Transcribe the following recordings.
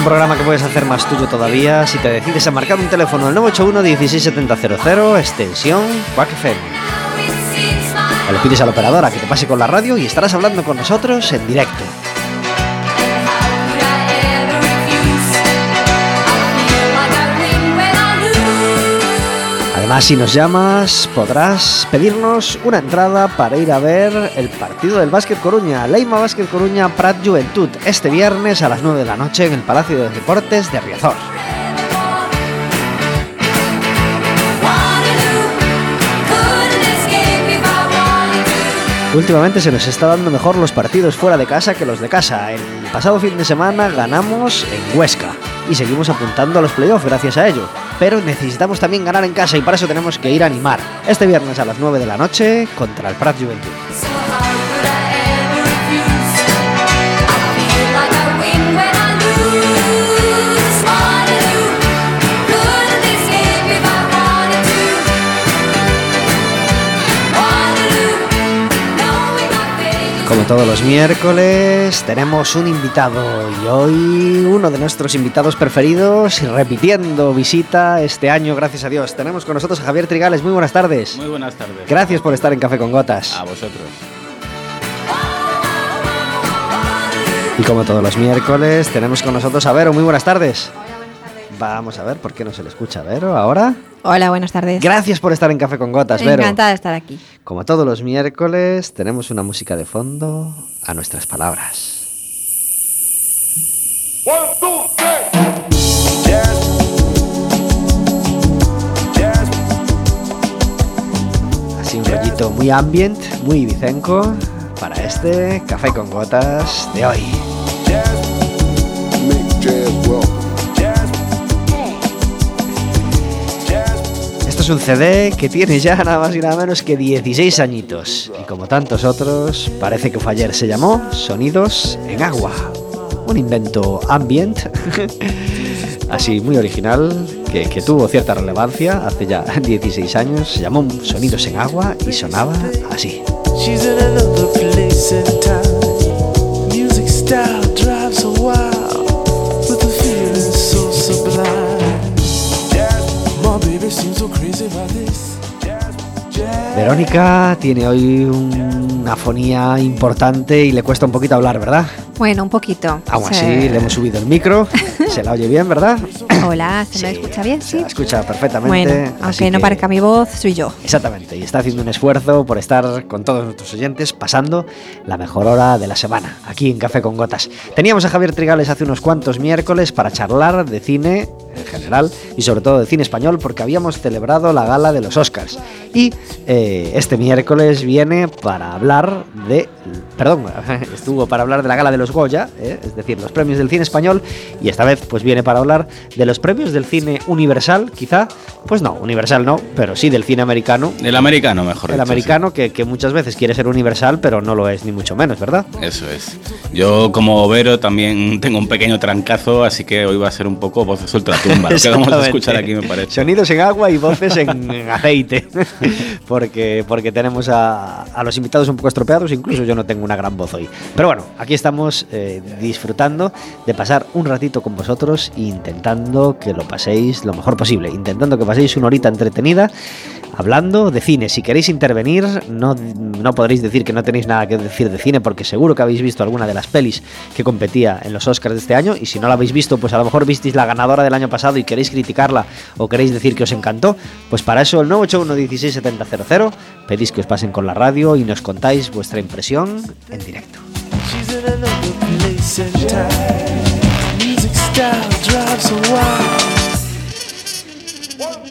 Un programa que puedes hacer más tuyo todavía si te decides a marcar un teléfono al 981 16700 extensión Quack FM. O le pides a la operadora que te pase con la radio y estarás hablando con nosotros en directo. Además, si nos llamas, podrás pedirnos una entrada para ir a ver el partido del Básquet Coruña, Leima Básquet Coruña Prat Juventud, este viernes a las 9 de la noche en el Palacio de Deportes de Riazor. Últimamente se nos está dando mejor los partidos fuera de casa que los de casa. El pasado fin de semana ganamos en Huesca y seguimos apuntando a los playoffs gracias a ello. Pero necesitamos también ganar en casa y para eso tenemos que ir a animar este viernes a las 9 de la noche contra el Prat Juventud. Todos los miércoles, tenemos un invitado y hoy uno de nuestros invitados preferidos y repitiendo visita este año, gracias a Dios. Tenemos con nosotros a Javier Trigales. Muy buenas tardes. Muy buenas tardes. Gracias por estar en Café con Gotas. A vosotros. Y como todos los miércoles, tenemos con nosotros a Vero. Muy buenas tardes. Vamos a ver por qué no se le escucha a Vero ahora. Hola, buenas tardes. Gracias por estar en Café con Gotas, Vero. Encantada de estar aquí. Como todos los miércoles, tenemos una música de fondo a nuestras palabras. One, two, three. Yes. Yes. Así un rollito muy ambient, muy vicenco para este Café con Gotas de hoy. Es un CD que tiene ya nada más y nada menos que 16 añitos. Y como tantos otros, parece que fue ayer. Se llamó Sonidos en Agua. Un invento ambient, así muy original, que, que tuvo cierta relevancia hace ya 16 años. Se llamó Sonidos en Agua y sonaba así. She's in another place time. Music style drives her wild Verónica tiene hoy una importante y le cuesta un poquito hablar, ¿verdad? Bueno, un poquito. Aún Sí. así, le hemos subido el micro, se la oye bien, ¿verdad? Hola, ¿se me Sí, escucha bien? Se Sí. la escucha perfectamente. Bueno, aunque no que- parezca mi voz, soy yo. Exactamente, y está haciendo un esfuerzo por estar con todos nuestros oyentes pasando la mejor hora de la semana, aquí en Café con Gotas. Teníamos a Javier Trigales hace unos cuantos miércoles para charlar de cine en general y sobre todo de cine español porque habíamos celebrado la gala de los Oscars. Y eh, este miércoles viene para hablar de... Perdón, estuvo para hablar de la gala de los Goya, eh, es decir, los premios del cine español, y esta vez pues viene para hablar de los premios del cine universal, quizá, pues no, universal no, pero sí del cine americano. El americano, mejor El dicho, americano que, que muchas veces quiere ser universal, pero no lo es ni mucho menos, ¿verdad? sí. Eso es. Yo, como Vero, también tengo un pequeño trancazo, así que hoy va a ser un poco voz suelta la tumba. Lo que vamos a escuchar aquí, me parece. Sonidos en agua y voces en, en aceite. porque, porque tenemos a, a los invitados un poco estropeados, incluso yo no tengo una gran voz hoy. Pero bueno, aquí estamos eh, disfrutando de pasar un ratito con vosotros e intentando que lo paséis lo mejor posible, intentando que paséis una horita entretenida hablando de cine. Si queréis intervenir, no, no podréis decir que no tenéis nada que decir de cine, porque seguro que habéis visto alguna de las pelis que competía en los Oscars de este año, y si no la habéis visto, pues a lo mejor visteis la ganadora del año pasado y queréis criticarla o queréis decir que os encantó, pues para eso el 981 pedís que os pasen con la radio y nos contáis vuestra impresión en directo.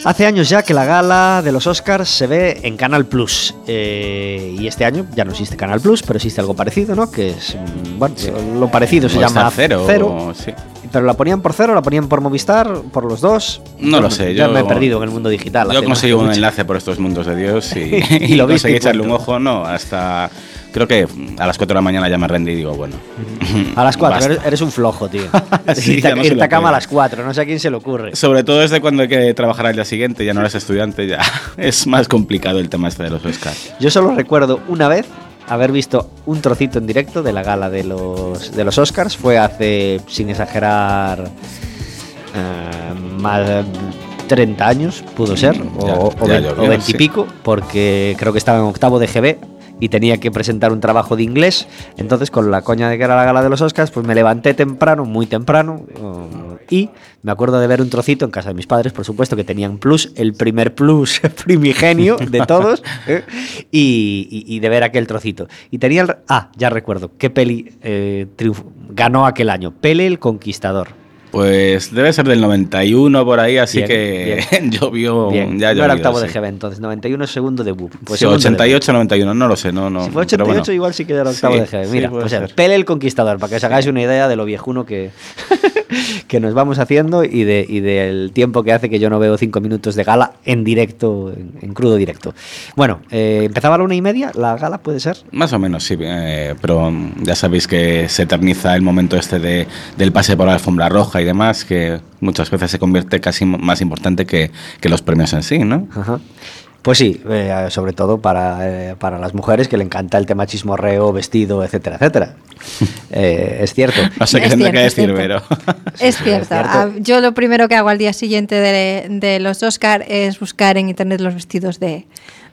Hace años ya que la gala de los Oscars se ve en Canal Plus. Eh, y este año ya no existe Canal Plus, pero existe algo parecido, ¿no? Que es. mm, Bueno, lo parecido se llama cero. Cero. sí. Pero la ponían por cero, la ponían por Movistar, por los dos. No lo sé, Ya yo- me he perdido en el mundo digital. Yo conseguí un mucho. enlace por estos mundos de Dios y, Y lo y conseguí echarle un ojo. No, hasta. Creo que a las 4 de la mañana ya me rendí y digo, bueno. A las 4, basta. eres, un flojo, tío. Sí, irte no irte a cama a las 4, no sé a quién se le ocurre. Sobre todo desde cuando hay que trabajar al día siguiente, ya no eres estudiante, ya es más complicado el tema este de los Oscars. Yo solo recuerdo una vez haber visto un trocito en directo de la gala de los, de los Oscars. Fue hace, sin exagerar, eh, más de 30 años, pudo ser, o, Ya- o, ya vein- llovió, o 20 y pico, porque creo que estaba en octavo de GB y tenía que presentar un trabajo de inglés. Entonces, con la coña de que era la gala de los Oscars, pues me levanté temprano, muy temprano, eh, y me acuerdo de ver un trocito en casa de mis padres, por supuesto, que tenían plus, el primer plus primigenio de todos, ¿eh? y, y- y de ver aquel trocito. Y tenía el... Ah, ya recuerdo, ¿qué peli eh, ganó aquel año? Pele el Conquistador. Pues debe ser del 91 por ahí, así Bien, que llovió. Bien, ya no era octavo de. GB entonces, 91 segundo debut. Pues Sí, segundo debut. 88, 91, no lo sé, no, no. Si fue pero 88 bueno. igual sí que era octavo Sí, de GB. Mira, puede o sea. Pele el Conquistador, para que os hagáis una idea de lo viejuno que, que nos vamos haciendo y, de, y del tiempo que hace que yo no veo cinco minutos de gala en directo, en, en crudo directo. Bueno, eh, empezaba a la una y media, la gala puede ser. Más o menos, sí, eh, pero ya sabéis que se eterniza el momento este de, del pase por la alfombra roja y demás, que muchas veces se convierte casi más importante que, que los premios en sí, ¿no? Ajá. Pues sí, eh, sobre todo para, eh, para las mujeres que le encanta el tema chismorreo, vestido, etcétera, etcétera. Eh, es cierto. No sé qué Es tendrá que decir, cierto. pero... Es cierto. cierto. Ah, Yo lo primero que hago al día siguiente de, de los Oscar es buscar en internet los vestidos de,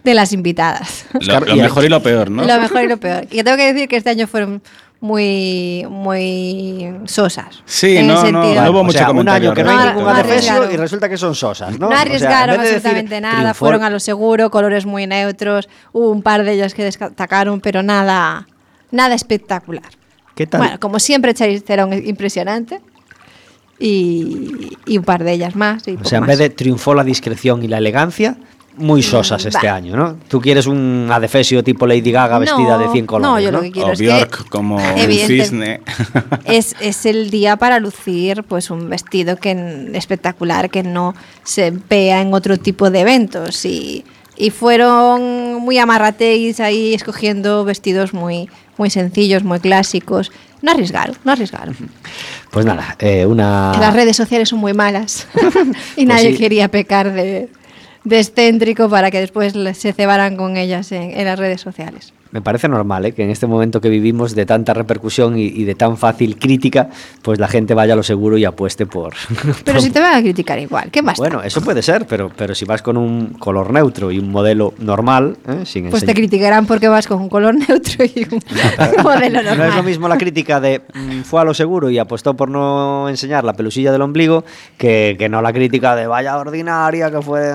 de las invitadas. lo, lo mejor y lo peor, ¿no? Lo mejor y lo peor. Y tengo que decir que este año fueron muy, muy sosas. Sí, en no, ese no, sentido. no hubo o mucho sea, un comentario año que no hay ningún adefesio arriesgaron. y resulta que son sosas, ¿no? No O sea, arriesgaron en vez de decir absolutamente nada, triunfó- fueron a lo seguro, colores muy neutros, hubo un par de ellas que destacaron, pero nada, nada espectacular. ¿Qué tal? Bueno, como siempre, Charlize Theron es impresionante y, y un par de ellas más. y O sea, en más. vez de triunfó la discreción y la elegancia, muy sosas Mm, este año, ¿no? Tú quieres un adefesio tipo Lady Gaga vestida No, de 100 colores, no, yo ¿no? lo que quiero O es que Bjork como un cisne. es, es el día para lucir pues un vestido que espectacular que no se vea en otro tipo de eventos y, y fueron muy amarrateis ahí escogiendo vestidos muy muy sencillos muy clásicos no arriesgaron no arriesgaron Pues nada, eh, una... Que las redes sociales son muy malas y nadie. Pues sí. quería pecar de, de excéntrico para que después se cebaran con ellas en, en las redes sociales Me parece normal ¿eh? que en este momento que vivimos de tanta repercusión y, y de tan fácil crítica, pues la gente vaya a lo seguro y apueste por... pero si te van a criticar igual ¿qué más? Bueno, eso puede ser, pero, pero si vas con un color neutro y un modelo normal, ¿eh? sin Pues te criticarán porque vas con un color neutro y un modelo No normal. es lo mismo la crítica de mm, fue a lo seguro y apostó por no enseñar la pelusilla del ombligo que, que no la crítica de vaya ordinaria que fue.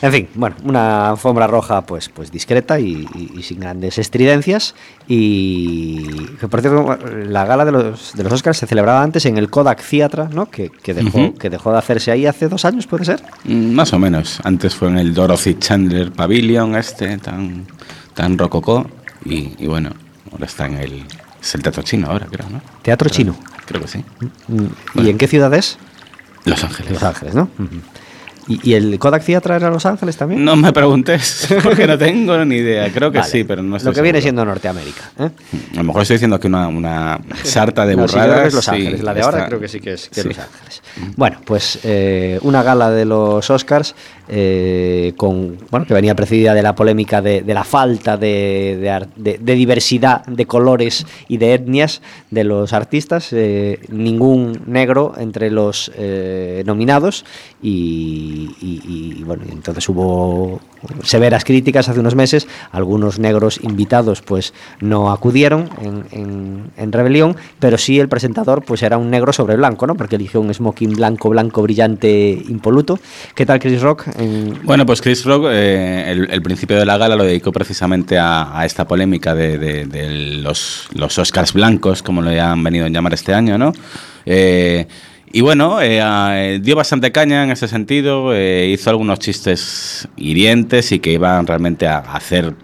En fin, bueno, una alfombra roja pues, pues discreta y, y- y sin grandes estridencias. Y que por cierto, la gala de los, de los Oscars se celebraba antes en el Kodak Theatre, ¿no? Que, que dejó, que dejó de hacerse ahí hace dos años, ¿puede ser? Mm, Más o menos. Antes fue en el Dorothy Chandler Pavilion, este, tan, tan rococó. Y, y bueno, ahora está en el. Es el teatro chino ahora, creo, ¿no? Teatro chino. Creo que sí. Mm, ¿Y Bueno. en qué ciudad es? Los Ángeles. Los Ángeles, ¿no? ¿Y, y el Kodak Theatre era Los Ángeles también? No me preguntes, porque no tengo ni idea. Creo que Vale. sí, pero no estoy Lo que viene siendo Norteamérica. ¿eh? A lo mejor estoy diciendo aquí una, una sarta de No, sí, burradas. creo que es Los Ángeles. La de ahora creo que sí que es, que sí. Los Ángeles. Bueno, pues eh, una gala de los Oscars eh, con, bueno, que venía precedida de la polémica de, de la falta de, de- de diversidad de colores y de etnias de los artistas. eh, ningún negro entre los eh, nominados y, y, y- y, bueno, entonces hubo severas críticas hace unos meses. Algunos negros invitados pues no acudieron en, en- en Rebelión, pero sí el presentador pues era un negro sobre blanco, ¿no? Porque eligió un smoking blanco, blanco, brillante, impoluto. ¿Qué tal Chris Rock? En- Bueno, pues Chris Rock, eh, el, el principio de la gala lo dedicó precisamente a, a esta polémica de, de- de los, los Oscars blancos, como lo han venido a llamar este año, ¿no? Eh, y bueno, eh, eh, dio bastante caña en ese sentido, eh, hizo algunos chistes hirientes y que iban realmente a, hacer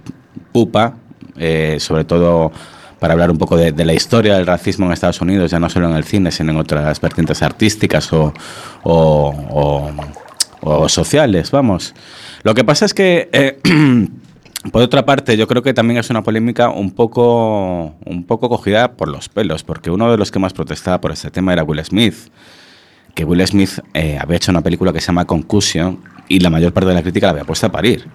pupa, eh, sobre todo para hablar un poco de, la historia del racismo en Estados Unidos, ya no solo en el cine, sino en otras vertientes artísticas o, o- o- sociales, vamos. Lo que pasa es que, por otra parte, yo creo que también es una polémica un poco, un poco cogida por los pelos, porque uno de los que más protestaba por este tema era Will Smith que Will Smith eh, había hecho una película que se llama Concussion y la mayor parte de la crítica la había puesto a parir.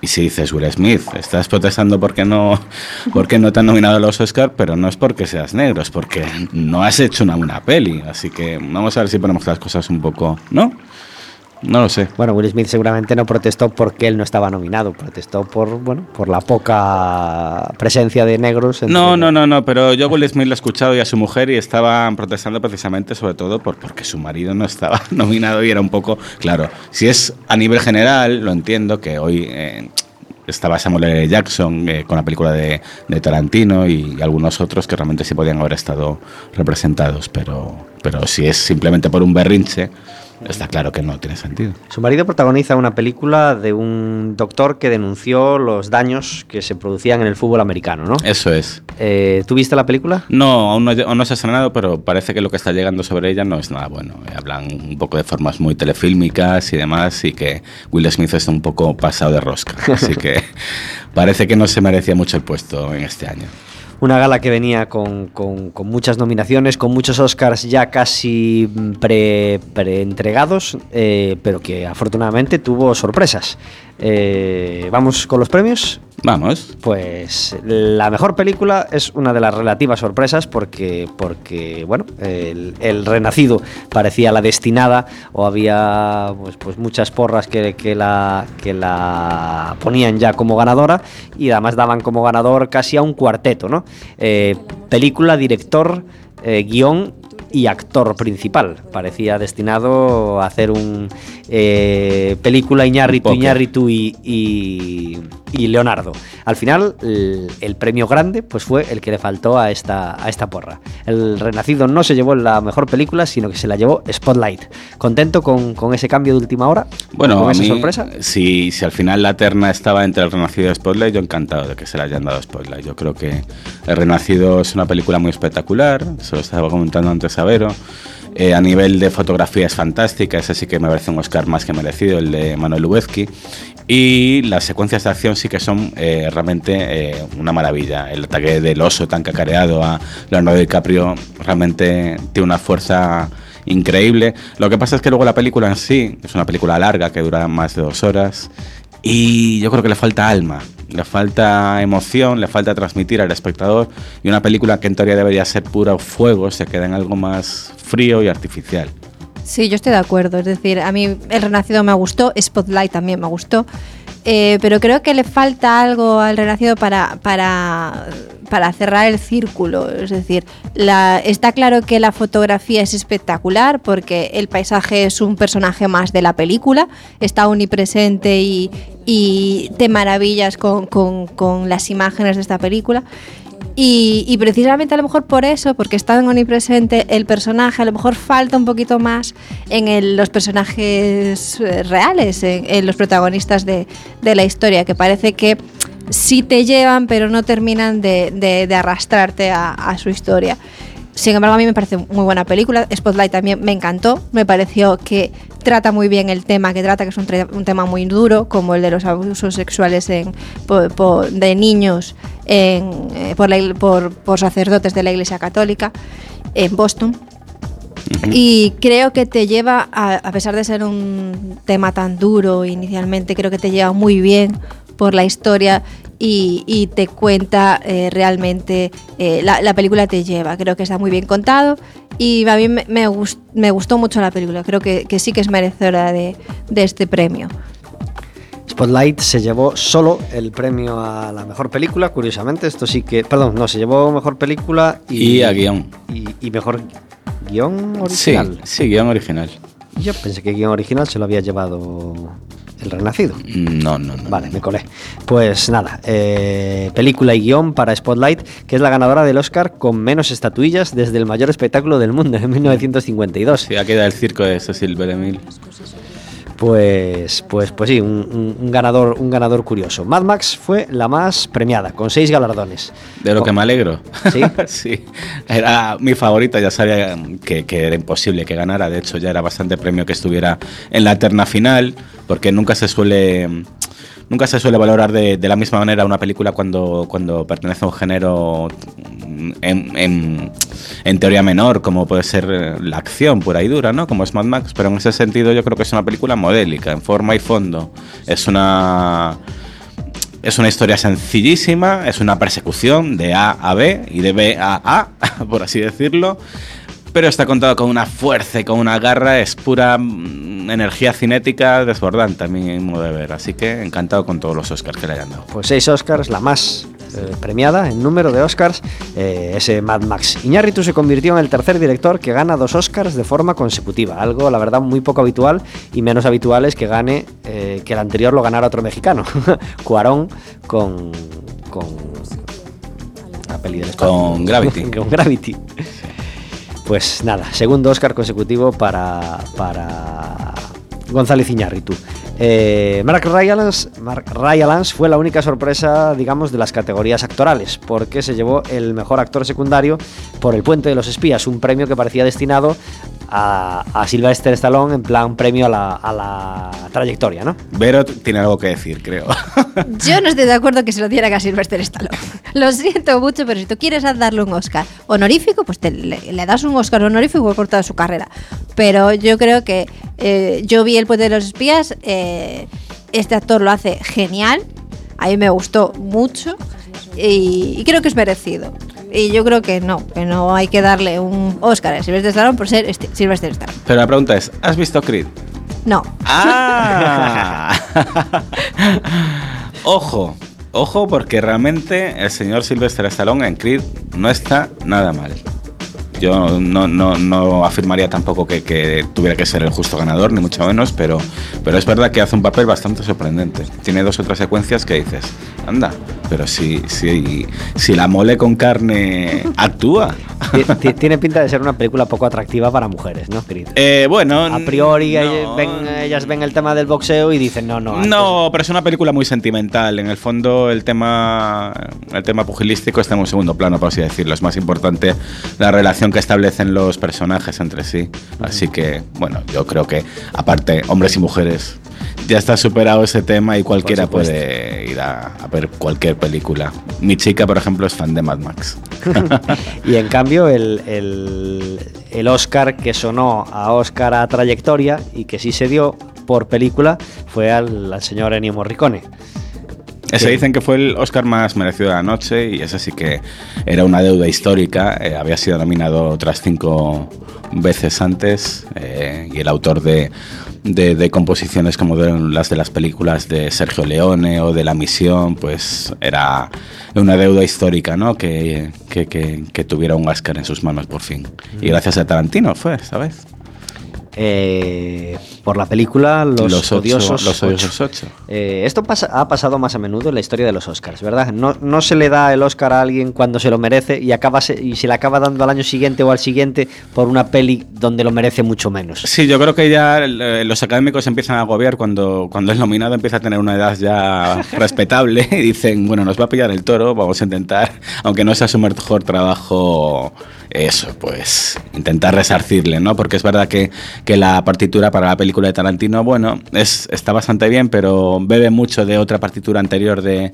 Y si dices, Will Smith, estás protestando porque no, porque no te han nominado a los Oscars, pero no es porque seas negro, es porque no has hecho una buena peli. Así que vamos a ver si ponemos las cosas un poco, ¿no? No lo sé. Bueno, Will Smith seguramente no protestó porque él no estaba nominado, protestó por bueno, por la poca presencia de negros. entre- No, no, no, no, pero yo a Will Smith lo he escuchado y a su mujer y estaban protestando precisamente sobre todo por, porque su marido no estaba nominado y era un poco, claro, si es a nivel general, lo entiendo que hoy eh, estaba Samuel L. Jackson eh, con la película de, de Tarantino y, algunos otros que realmente sí podían haber estado representados, pero, pero si es simplemente por un berrinche, está claro que no tiene sentido. Su marido protagoniza una película de un doctor que denunció los daños que se producían en el fútbol americano, ¿no? Eso es. Eh, ¿Tú viste la película? No, aún no, aún no se ha estrenado, pero parece que lo que está llegando sobre ella no es nada bueno. Eh, Hablan un poco de formas muy telefílmicas y demás, y que Will Smith está un poco pasado de rosca. Así que parece que no se merecía mucho el puesto en este año. Una gala que venía con, con- muchas nominaciones, con muchos Oscars ya casi mm, pre, entregados, pero que afortunadamente tuvo sorpresas. Eh, ¿Vamos con los premios? Vamos. Pues la mejor película es una de las relativas sorpresas porque, porque bueno, el, el Renacido parecía la destinada o había pues, pues muchas porras que, que la, que la ponían ya como ganadora y además daban como ganador casi a un cuarteto, ¿no? Eh, película, director, eh, guion y actor principal. Parecía destinado a hacer un eh, película Iñárritu, Un. Iñárritu y, y, y Leonardo. Al final, el, el premio grande pues fue el que le faltó a esta, a esta porra. El Renacido no se llevó la mejor película, sino que se la llevó Spotlight. ¿Contento con, con ese cambio de última hora? Bueno, ¿Con a esa mí, sorpresa? Si, si al final la terna estaba entre el Renacido y Spotlight, yo encantado de que se le hayan dado Spotlight. Yo creo que El Renacido es una película muy espectacular, se lo estaba comentando antes a Vero. Eh, a nivel de fotografía es fantástica, ese sí que me parece un Oscar más que merecido, el de Manuel Lubezki. Y las secuencias de acción sí que son eh, realmente eh, una maravilla. El ataque del oso tan cacareado a Leonardo DiCaprio realmente tiene una fuerza increíble. Lo que pasa es que luego la película en sí es una película larga que dura más de dos horas y yo creo que le falta alma, le falta emoción, le falta transmitir al espectador y una película que en teoría debería ser puro fuego se queda en algo más frío y artificial. Sí, yo estoy de acuerdo. Es decir, a mí El Renacido me gustó, Spotlight también me gustó, eh, pero creo que le falta algo al Renacido para, para, para cerrar el círculo. Es decir, la, está claro que la fotografía es espectacular porque el paisaje es un personaje más de la película, está omnipresente y, y te maravillas con, con- con las imágenes de esta película. Y, precisamente a lo mejor por eso, porque está tan omnipresente el personaje, a lo mejor falta un poquito más en los personajes eh, reales, en, los protagonistas de, de la historia, que parece que sí te llevan, pero no terminan de, de- arrastrarte a su historia. Sin embargo, a mí me parece muy buena película. Spotlight también me encantó. Me pareció que trata muy bien el tema que trata, que es un, tema muy duro, como el de los abusos sexuales en, de niños en, eh, por, la por sacerdotes de la Iglesia Católica en Boston. Y creo que te lleva, a, a pesar de ser un tema tan duro inicialmente, creo que te lleva muy bien por la historia y, y te cuenta eh, realmente, eh, la, la película te lleva, creo que está muy bien contado y a mí me, me gust- me gustó mucho la película, creo que, que sí que es merecedora de, de este premio. Spotlight se llevó solo el premio a la mejor película, curiosamente. Esto sí que. Perdón, no, se llevó mejor película y. Y a guion. Y, y mejor guion Sí, original. sí, guion original. Yo pensé que guion original se lo había llevado El Renacido. No, no, no. Vale, me colé. Pues nada, eh, película y guion para Spotlight, que es la ganadora del Oscar con menos estatuillas desde el mayor espectáculo del mundo en 1952. Sí, aquí da el circo de Cecil B. Pues, pues, pues sí, un, un- un ganador, un ganador curioso. Mad Max fue la más premiada, con seis galardones. De lo Con- que me alegro. ¿Sí? sí. Era mi favorita, ya sabía que, que era imposible que ganara. De hecho, ya era bastante premio que estuviera en la terna final, porque nunca se suele. Nunca se suele valorar de, la misma manera una película cuando, cuando pertenece a un género en, en- en teoría menor, como puede ser eh, la acción pura y dura, ¿no? Como es Mad Max, pero en ese sentido yo creo que es una película modélica, en forma y fondo. Es una es una historia sencillísima, es una persecución de A a B y de B a A, por así decirlo, pero está contado con una fuerza y con una garra, es pura mm, energía cinética desbordante a mi modo de ver, así que encantado con todos los Oscars que le hayan dado. Pues seis Oscars, la más eh, premiada en número de Oscars, eh, ese Mad Max. Iñárritu se convirtió en el tercer director que gana dos Oscars de forma consecutiva, algo la verdad muy poco habitual y menos habitual es que gane eh, que el anterior lo ganara otro mexicano, Cuarón con con la peli del. Con Gravity. con Gravity. Pues nada, segundo Oscar consecutivo para, para González Iñárritu. Eh, Mark, Rylance, fue la única sorpresa, digamos, de las categorías actorales, porque se llevó el mejor actor secundario por El Puente de los Espías, un premio que parecía destinado a, a Sylvester Stallone en plan premio a la, a la trayectoria, ¿no? Vero tiene algo que decir, creo. Yo no estoy de acuerdo que se lo diera a Sylvester Stallone. Lo siento mucho, pero si tú quieres darle un Oscar honorífico, pues te- le, le das un Oscar honorífico por toda su carrera. Pero yo creo que eh, yo vi El Puente de los Espías, eh, este actor lo hace genial, a mí me gustó mucho y, y creo que es merecido. Y yo creo que no, que no hay que darle un Oscar a Sylvester Stallone por ser este- Sylvester Stallone. Pero la pregunta es, ¿has visto Creed? No. ¡Ah! ojo, ojo, porque realmente el señor Sylvester Stallone en Creed no está nada mal. Yo no, no, no afirmaría tampoco que, tuviera que ser el justo ganador, ni mucho menos, pero, pero es verdad que hace un papel bastante sorprendente. Tiene dos o tres secuencias que dices, anda, pero si, si, si la mole con carne actúa. Ti- ti- Tiene pinta de ser una película poco atractiva para mujeres, ¿no, querido? Eh, bueno, A priori no. ellas, ven, ellas ven el tema del boxeo y dicen, no, no. antes- No, pero es una película muy sentimental. En el fondo, el tema, el tema pugilístico está en un segundo plano, por así decirlo. Es más importante la relación que establecen los personajes entre sí. Así que, bueno, yo creo que, aparte, hombres y mujeres, ya está superado ese tema y cualquiera puede ir a, a ver cualquier película. Mi chica, por ejemplo, es fan de Mad Max. Y en cambio, el, el, el Oscar que sonó a Oscar a trayectoria y que sí se dio por película fue al, al señor Ennio Morricone. Ese dicen que fue el Oscar más merecido de la noche y ese sí que era una deuda histórica. eh, había sido nominado otras cinco veces antes eh, y el autor de, de- de composiciones como de las de las películas de Sergio Leone o de La Misión, pues era una deuda histórica, ¿no? Que, que- que- que tuviera un Oscar en sus manos por fin. Y gracias a Tarantino fue vez. Eh, por la película Los, Odiosos Los Ocho. Odiosos Ocho. Eh, esto pasa- ha pasado más a menudo en la historia de los Oscars, ¿verdad? No, no se le da el Oscar a alguien cuando se lo merece y, acaba se, y se le acaba dando al año siguiente o al siguiente por una peli donde lo merece mucho menos. Sí, yo creo que ya eh, los académicos empiezan a agobiar cuando, cuando el nominado empieza a tener una edad ya respetable y dicen, bueno, nos va a pillar el toro, vamos a intentar, aunque no sea su mejor trabajo, eso, pues intentar resarcirle, ¿no? Porque es verdad que, que la partitura para la película de Tarantino, bueno, es, está bastante bien, pero bebe mucho de otra partitura anterior de,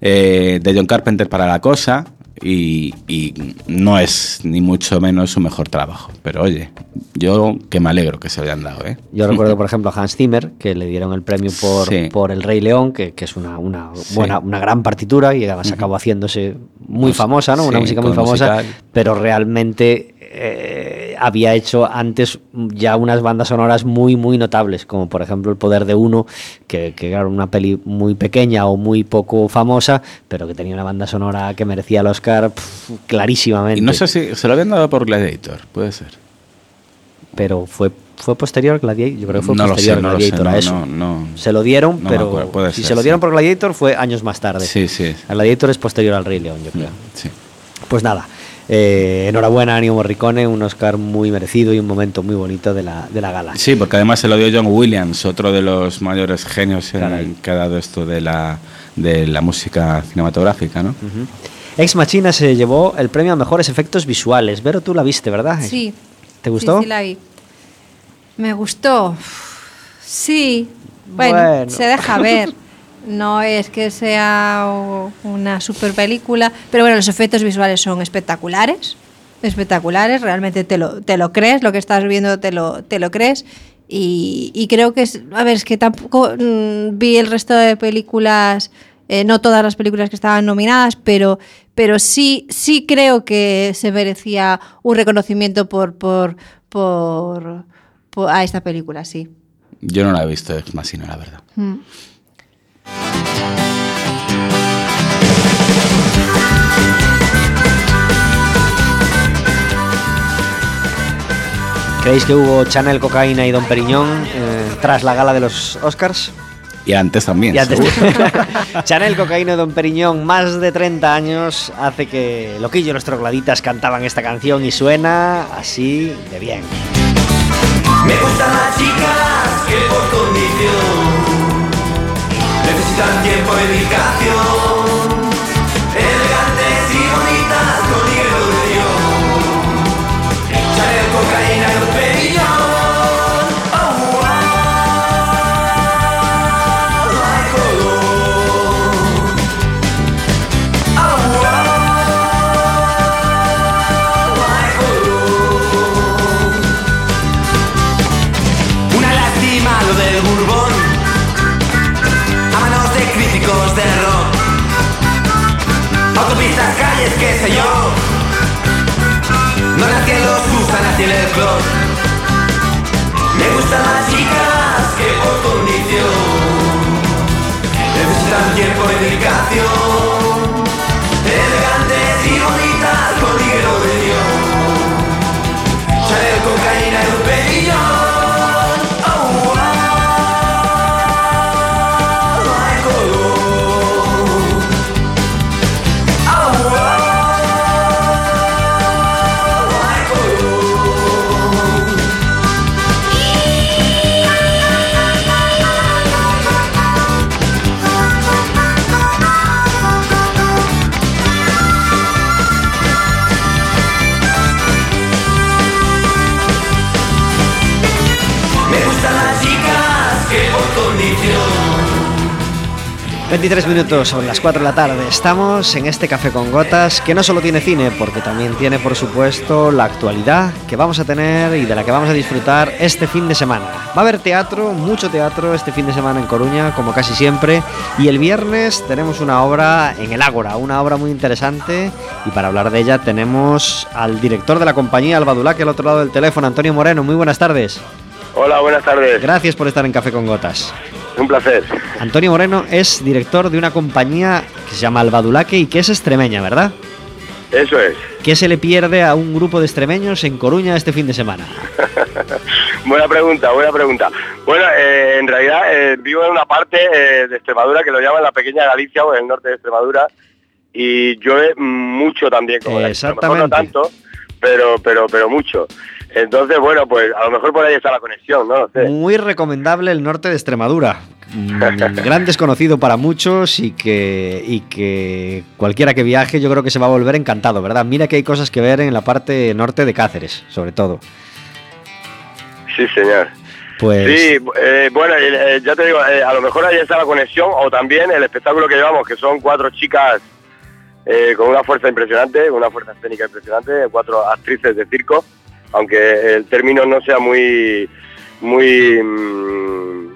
eh, de John Carpenter para la cosa. Y, y no es ni mucho menos su mejor trabajo. Pero oye, yo que me alegro que se lo hayan dado, ¿eh? Yo recuerdo, por ejemplo, a Hans Zimmer, que le dieron el premio por, Sí. por El Rey León, que, que es una, una buena, una gran partitura y además acabó haciéndose muy Pues, famosa, ¿no? Una música muy famosa, musical. pero realmente eh, había hecho antes ya unas bandas sonoras muy, muy notables, como por ejemplo El Poder de Uno, que, que era una peli muy pequeña o muy poco famosa, pero que tenía una banda sonora que merecía el Oscar clarísimamente. Y no sé si se lo habían dado por Gladiator, puede ser. pero fue fue posterior Gladiator, yo creo que fue No posterior sé, no sé, Gladiator a no, eso. no. Se lo dieron, pero acuerdo, si ser, se lo dieron sí. por Gladiator fue años más tarde. Sí, sí. El Gladiator es posterior al Rey León, yo creo. Sí. Pues nada, eh, enhorabuena a Ennio Morricone, un Oscar muy merecido y un momento muy bonito de la, de la gala. Sí, porque además se lo dio John Williams, otro de los mayores genios en- que ha dado esto de la, de la música cinematográfica, ¿no? Ex Machina se llevó el premio a mejores efectos visuales. Vero, tú la viste, ¿verdad? Sí. ¿Te gustó? Sí, sí, la vi. Me gustó. Sí. Bueno, Bueno. se deja ver. No es que sea una super película, pero bueno, los efectos visuales son espectaculares. Espectaculares, realmente te lo, te lo crees, lo que estás viendo te lo, te lo crees. Y, y creo que es. A ver, es que tampoco mm, vi el resto de películas, eh, no todas las películas que estaban nominadas, pero, pero sí, sí creo que se merecía un reconocimiento por, por, por, por- a esta película, sí. Yo no la he visto Ex Machina, la verdad. Mm. ¿Creéis que hubo Chanel, cocaína y Don Periñón eh, tras la gala de los Oscars? Y antes también. Y antes seguro. Chanel, cocaína y Don Periñón, más de 30 años, hace que Loquillo y los trogladitas cantaban esta canción y suena así de bien. Me gustan las chicas que por condición necesitan tiempo y dedicación. Me gustan las chicas que por condición Necesitan tiempo y dedicación 23 minutos sobre las 4 de la tarde. Estamos en este café con gotas que no solo tiene cine, porque también tiene, por supuesto, la actualidad que vamos a tener y de la que vamos a disfrutar este fin de semana. Va a haber teatro, mucho teatro este fin de semana en Coruña, como casi siempre. Y el viernes tenemos una obra en el Ágora, una obra muy interesante. Y para hablar de ella tenemos al director de la compañía, Albadulá, que al otro lado del teléfono, Antonio Moreno. Muy buenas tardes. Hola, buenas tardes. Gracias por estar en Café con Gotas. Un placer. Antonio Moreno es director de una compañía que se llama Albadulaque y que es extremeña, ¿verdad? Eso es. ¿Qué se le pierde a un grupo de extremeños en Coruña este fin de semana? Buena pregunta, buena pregunta. Bueno, eh, en realidad eh, vivo en una parte eh, de Extremadura que lo llaman la pequeña Galicia o en el norte de Extremadura y llueve mucho también como la- A lo mejor no Exactamente. tanto, pero, pero, pero mucho. Entonces, bueno, pues a lo mejor por ahí está la conexión, no. Muy recomendable el norte de Extremadura. Mm, Gran desconocido para muchos y que, y que cualquiera que viaje yo creo que se va a volver encantado, ¿verdad? Mira que hay cosas que ver en la parte norte de Cáceres, sobre todo. Sí, señor. Pues Sí, eh, bueno, eh, ya te digo, eh, a lo mejor ahí está la conexión o también el espectáculo que llevamos, que son cuatro chicas eh, con una fuerza impresionante, una fuerza escénica impresionante, cuatro actrices de circo, aunque el término no sea muy, muy, mm,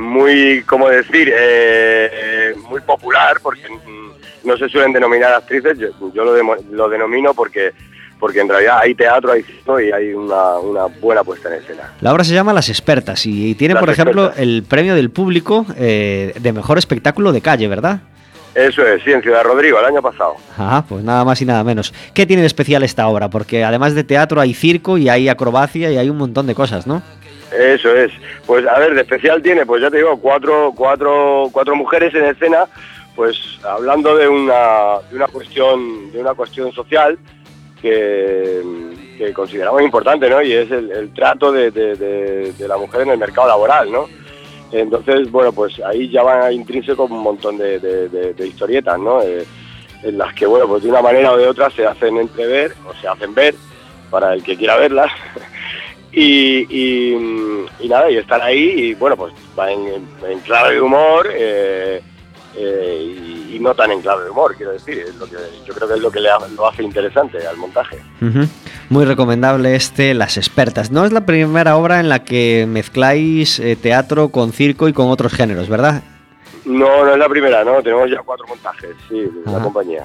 muy, ¿cómo decir?, Eh, muy popular, porque mm, no se suelen denominar actrices, yo, yo lo, demo- lo denomino porque porque en realidad hay teatro, hay y hay una, una buena puesta en escena. La obra se llama Las Expertas y, y tiene, Las por ejemplo, Expertas. el premio del público eh, de mejor espectáculo de calle, ¿verdad? Eso es, sí, en Ciudad Rodrigo, el año pasado. Ajá, pues nada más y nada menos. ¿Qué tiene de especial esta obra? Porque además de teatro hay circo y hay acrobacia y hay un montón de cosas, ¿no? Eso es. Pues a ver, de especial tiene, pues ya te digo, cuatro, cuatro, cuatro mujeres en escena, pues hablando de una, de una cuestión, de una cuestión social que, que consideramos importante, ¿no? Y es el, el trato de, de- de- de la mujer en el mercado laboral, ¿no? Entonces, bueno, pues ahí ya van intrínseco un montón de, historietas, ¿no? Eh, en las que, bueno, pues de una manera o de otra se hacen entrever o se hacen ver para el que quiera verlas. y, nada, y están ahí y, bueno, pues van en, en clave de humor eh, eh, y, y no tan en clave de humor, quiero decir. Es lo que, yo creo que es lo que le ha- lo hace interesante al montaje. Muy recomendable este Las Expertas. No es la primera obra en la que mezcláis eh, teatro con circo y con otros géneros, ¿verdad? No, no es la primera, ¿no? Tenemos ya cuatro montajes, sí, de la compañía.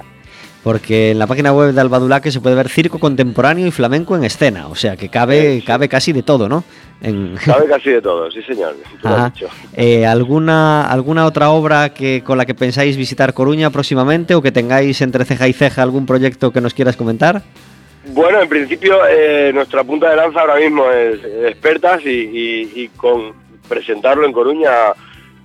Porque en la página web de Albadulaque se puede ver circo contemporáneo y flamenco en escena, o sea que cabe, cabe casi de todo, ¿no? En- Sabe casi de todo, sí señor, tú lo has dicho. Eh, ¿alguna, ¿Alguna otra obra que, con la que pensáis visitar Coruña próximamente o que tengáis entre ceja y ceja algún proyecto que nos quieras comentar? Bueno, en principio eh, nuestra punta de lanza ahora mismo es expertas y, y- y con presentarlo en Coruña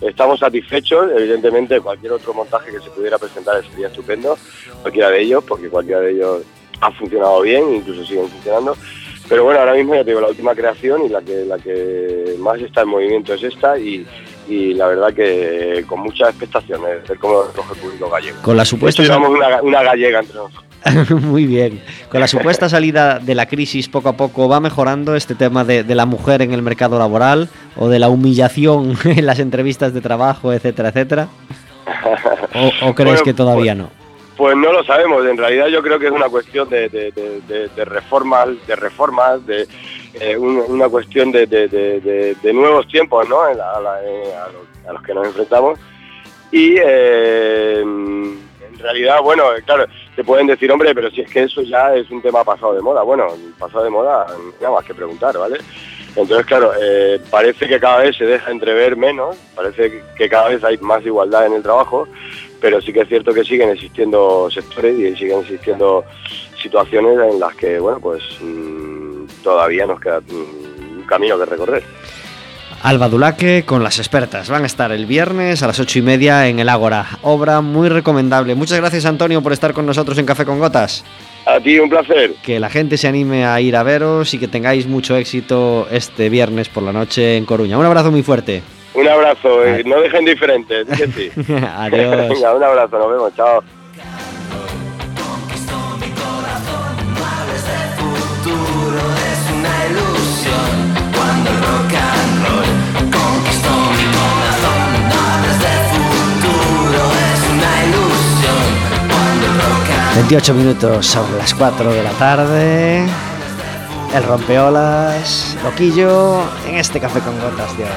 estamos satisfechos. Evidentemente cualquier otro montaje que se pudiera presentar sería estupendo, cualquiera de ellos, porque cualquiera de ellos ha funcionado bien, incluso siguen funcionando. Pero bueno, ahora mismo ya te digo, la última creación y la que, la que más está en movimiento es esta y, y la verdad que con muchas expectaciones, ver cómo recoge el público gallego. Con la hecho, supuesta llevamos una, una gallega entre nosotros. Muy bien. Con la supuesta salida de la crisis poco a poco va mejorando este tema de, de la mujer en el mercado laboral o de la humillación en las entrevistas de trabajo, etcétera, etcétera. ¿O, o crees Bueno, que todavía no? Pues no lo sabemos, en realidad yo creo que es una cuestión de- de reformas, de reformas, de eh, un- una cuestión de, de- de- nuevos tiempos, ¿no? Eh, a los, que nos enfrentamos. Y eh, en realidad, bueno, claro, te pueden decir, hombre, pero si es que eso ya es un tema pasado de moda. Bueno, pasado de moda, nada más que preguntar, ¿vale? Entonces, claro, parece que cada vez se deja entrever menos, parece que- que cada vez hay más igualdad en el trabajo, pero sí que es cierto que siguen existiendo sectores y siguen existiendo situaciones en las que, bueno, pues mm, todavía nos queda un camino que recorrer. Alba Dulaque con las expertas. Van a estar el viernes a las ocho y media en el Ágora. Obra muy recomendable. Muchas gracias, Antonio, por estar con nosotros en Café con Gotas. A ti un placer. Que la gente se anime a ir a veros y que tengáis mucho éxito este viernes por la noche en Coruña. Un abrazo muy fuerte. Un abrazo, eh, no dejen indiferentes, di que sí. Adiós. Venga, un abrazo, nos vemos, chao. 28 minutos sobre las 4 de la tarde. El rompeolas, loquillo, en este café con gotas de hoy.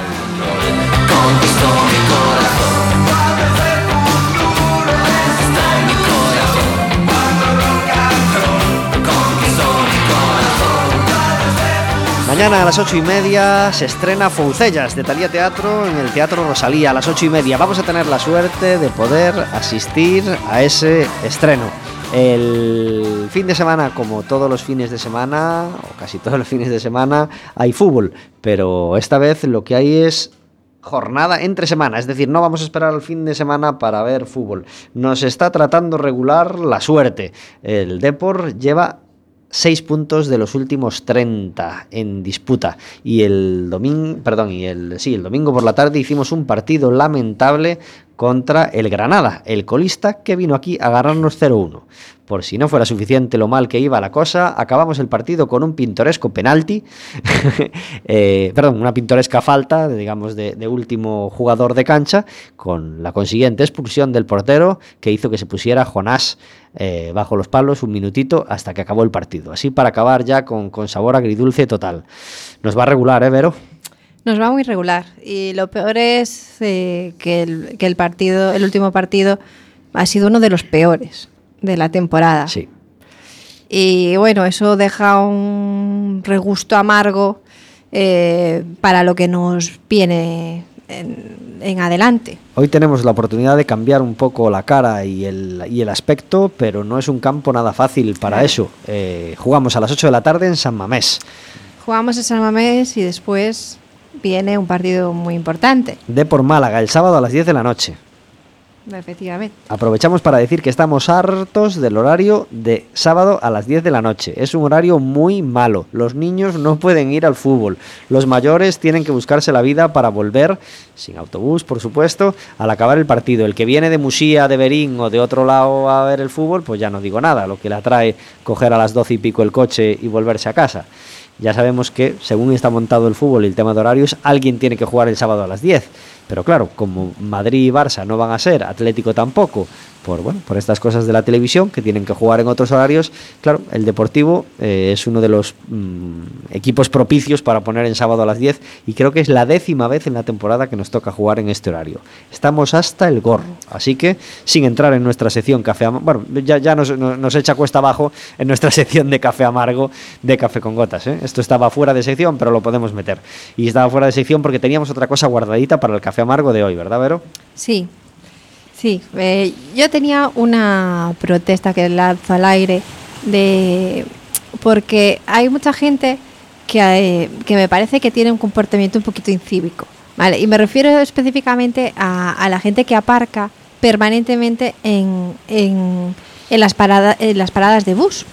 Mañana a las 8 y media se estrena Foncellas de Talía Teatro en el Teatro Rosalía a las 8 y media. Vamos a tener la suerte de poder asistir a ese estreno. El fin de semana, como todos los fines de semana, o casi todos los fines de semana, hay fútbol. Pero esta vez lo que hay es jornada entre semana, es decir, no vamos a esperar al fin de semana para ver fútbol. Nos está tratando regular la suerte. El Depor lleva 6 puntos de los últimos 30 en disputa y el domingo, perdón, y el sí, el domingo por la tarde hicimos un partido lamentable contra el Granada, el colista que vino aquí a ganarnos 0-1. Por si no fuera suficiente lo mal que iba la cosa, acabamos el partido con un pintoresco penalti, eh, perdón, una pintoresca falta, digamos, de, último jugador de cancha, con la consiguiente expulsión del portero que hizo que se pusiera Jonás eh, bajo los palos un minutito hasta que acabó el partido. Así para acabar ya con, con sabor agridulce total. Nos va a regular, ¿eh, Vero? Nos va muy regular. Y lo peor es eh, que, que el partido, el último partido, ha sido uno de los peores de la temporada. Sí. Y bueno, eso deja un regusto amargo eh, para lo que nos viene en, en adelante. Hoy tenemos la oportunidad de cambiar un poco la cara y el, y el aspecto, pero no es un campo nada fácil para eso. Eh, jugamos a las 8 de la tarde en San Mamés. Jugamos en San Mamés y después viene un partido muy importante, De por Málaga, el sábado a las 10 de la noche. Aprovechamos para decir que estamos hartos del horario de sábado a las 10 de la noche. Es un horario muy malo. Los niños no pueden ir al fútbol. Los mayores tienen que buscarse la vida para volver, sin autobús, por supuesto, al acabar el partido. El que viene de Musía, de Berín o de otro lado a ver el fútbol, pues ya no digo nada. Lo que le atrae coger a las 12 y pico el coche y volverse a casa. Ya sabemos que, según está montado el fútbol y el tema de horarios, alguien tiene que jugar el sábado a las 10. Pero claro, como Madrid y Barça no van a ser, Atlético tampoco, por, bueno, por estas cosas de la televisión que tienen que jugar en otros horarios, claro, el Deportivo eh, es uno de los mm, equipos propicios para poner en sábado a las 10 y creo que es la décima vez en la temporada que nos toca jugar en este horario. Estamos hasta el gorro, así que sin entrar en nuestra sección Café Amargo, bueno, ya, ya nos, nos- echa cuesta abajo en nuestra sección de Café Amargo de Café con Gotas. ¿eh? Esto estaba fuera de sección, pero lo podemos meter. Y estaba fuera de sección porque teníamos otra cosa guardadita para el Café Amargo de hoy, ¿verdad, Vero? Sí, sí. eh, yo tenía una protesta que lanzo al aire de porque hay mucha gente que, eh, que me parece que tiene un comportamiento un poquito incívico. ¿vale? Y me refiero específicamente a, la gente que aparca permanentemente en, las, en las paradas de bus.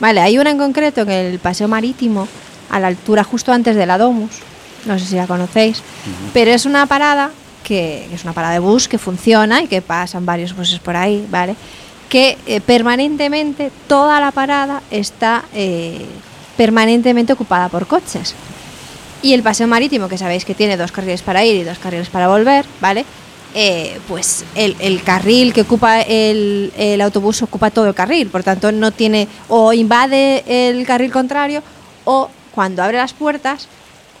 Vale, hay una en concreto en el paseo marítimo, a la altura justo antes de la Domus, no sé si la conocéis, pero es una parada que, que es una parada de bus que funciona y que pasan varios buses por ahí, ¿vale? Que eh, permanentemente, toda la parada está eh, permanentemente ocupada por coches. Y el paseo marítimo, que sabéis que tiene dos carriles para ir y dos carriles para volver, ¿vale? Eh, pues el, el carril que ocupa el, el autobús ocupa todo el carril, por tanto no tiene o invade el carril contrario o cuando abre las puertas,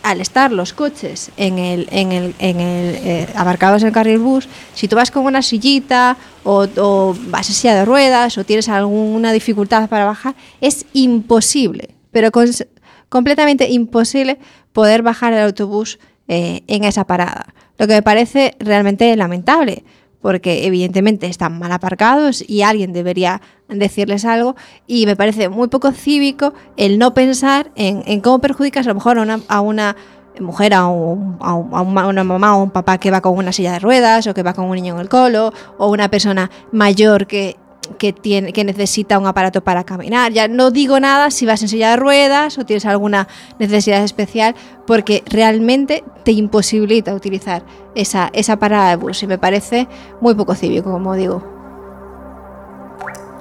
al estar los coches en el, en el, en el eh, abarcados en el carril bus, si tú vas con una sillita o, vas en silla de ruedas o tienes alguna dificultad para bajar, es imposible, pero cons- completamente imposible poder bajar el autobús eh, en esa parada. Lo que me parece realmente lamentable, porque evidentemente están mal aparcados y alguien debería decirles algo. Y me parece muy poco cívico el no pensar en, cómo perjudicas a lo mejor a una, mujer, a, a una mamá o un papá que va con una silla de ruedas o que va con un niño en el colo o una persona mayor que, que, tiene, que necesita un aparato para caminar. Ya no digo nada si vas en silla de ruedas o tienes alguna necesidad especial, porque realmente te imposibilita utilizar esa, esa parada de bus y me parece muy poco cívico, como digo.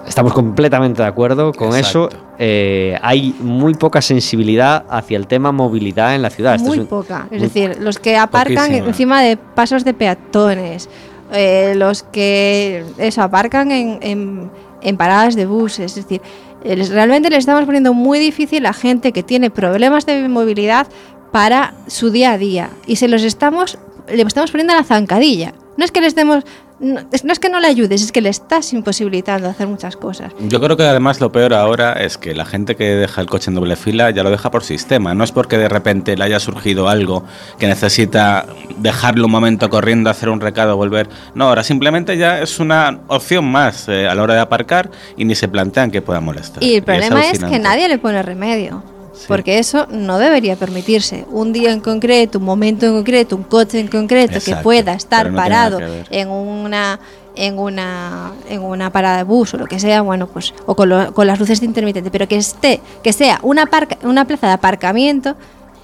Estamos completamente de acuerdo con Exacto. eso. Eh, hay muy poca sensibilidad hacia el tema movilidad en la ciudad. Esto muy es un- poca. Es muy- decir, los que aparcan Poquísima. encima de pasos de peatones, eh, los que eso, aparcan en, en- en paradas de buses. Es decir, eh, realmente le estamos poniendo muy difícil a gente que tiene problemas de movilidad para su día a día. Y se los estamos, le estamos poniendo la zancadilla. No es que les demos. No es, no es que no le ayudes, es que le estás imposibilitando hacer muchas cosas. Yo creo que además lo peor ahora es que la gente que deja el coche en doble fila ya lo deja por sistema. No es porque de repente le haya surgido algo que necesita dejarlo un momento corriendo, hacer un recado, volver. No, ahora simplemente ya es una opción más eh, a la hora de aparcar y ni se plantean que pueda molestar. Y el problema es, que alucinante. nadie le pone remedio. Sí. Porque eso no debería permitirse. Un día en concreto, un momento en concreto, un coche en concreto que pueda estar no parado en una en una en una parada de bus o lo que sea, bueno, pues o con, lo- con las luces de intermitente, pero que esté que sea una parca- una plaza de aparcamiento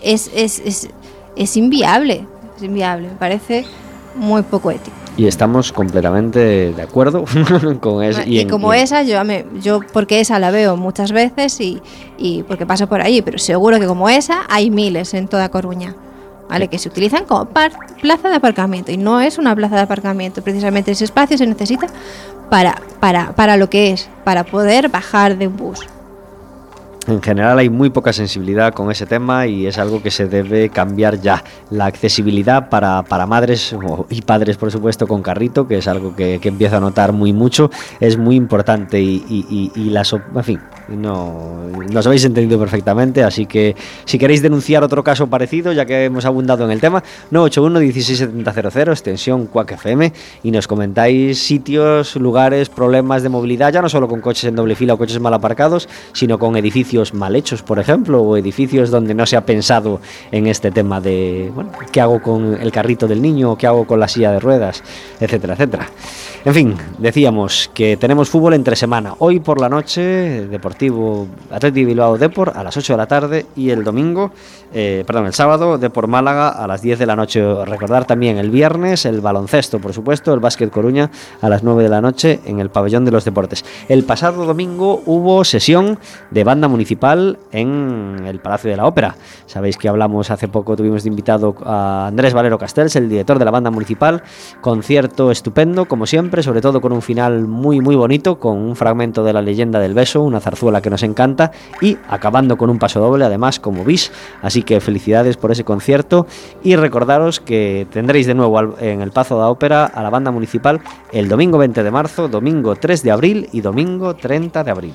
es, es, es, es inviable, es inviable, me parece muy poco ético. Y estamos completamente de acuerdo con eso. y, en- como y esa, yo, me- yo porque esa la veo muchas veces y, y porque paso por ahí, pero seguro que como esa hay miles en toda Coruña, ¿vale? Que se utilizan como par- plaza de aparcamiento y no es una plaza de aparcamiento, precisamente ese espacio se necesita para, para, para lo que es, para poder bajar de un bus. En general hay muy poca sensibilidad con ese tema y es algo que se debe cambiar ya. La accesibilidad para, para madres y padres, por supuesto, con carrito, que es algo que, empiezo a notar muy mucho, es muy importante y, y, y- En fin, no, nos habéis entendido perfectamente, así que si queréis denunciar otro caso parecido, ya que hemos abundado en el tema, 981-16700, extensión Quack FM, y nos comentáis sitios, lugares, problemas de movilidad, ya no solo con coches en doble fila o coches mal aparcados, sino con edificios mal hechos, por ejemplo, o edificios donde no se ha pensado en este tema de, bueno, ¿qué hago con el carrito del niño? ¿Qué hago con la silla de ruedas? Etcétera, etcétera. En fin, decíamos que tenemos fútbol entre semana. Hoy por la noche, Deportivo Atlético Bilbao Depor a las 8 de la tarde y el domingo, eh, perdón, el sábado, Depor Málaga a las 10 de la noche. Recordar también el viernes el baloncesto, por supuesto, el básquet Coruña a las 9 de la noche en el pabellón de los deportes. El pasado domingo hubo sesión de banda municipal en el Palacio de la Ópera. Sabéis que hablamos hace poco, tuvimos de invitado a Andrés Valero Castells, el director de la banda municipal. Concierto estupendo, como siempre, sobre todo con un final muy, muy bonito, con un fragmento de la leyenda del beso, una zarzuela que nos encanta, y acabando con un paso doble, además, como bis. Así que felicidades por ese concierto y recordaros que tendréis de nuevo en el Pazo de la Ópera a la banda municipal el domingo 20 de marzo, domingo 3 de abril y domingo 30 de abril.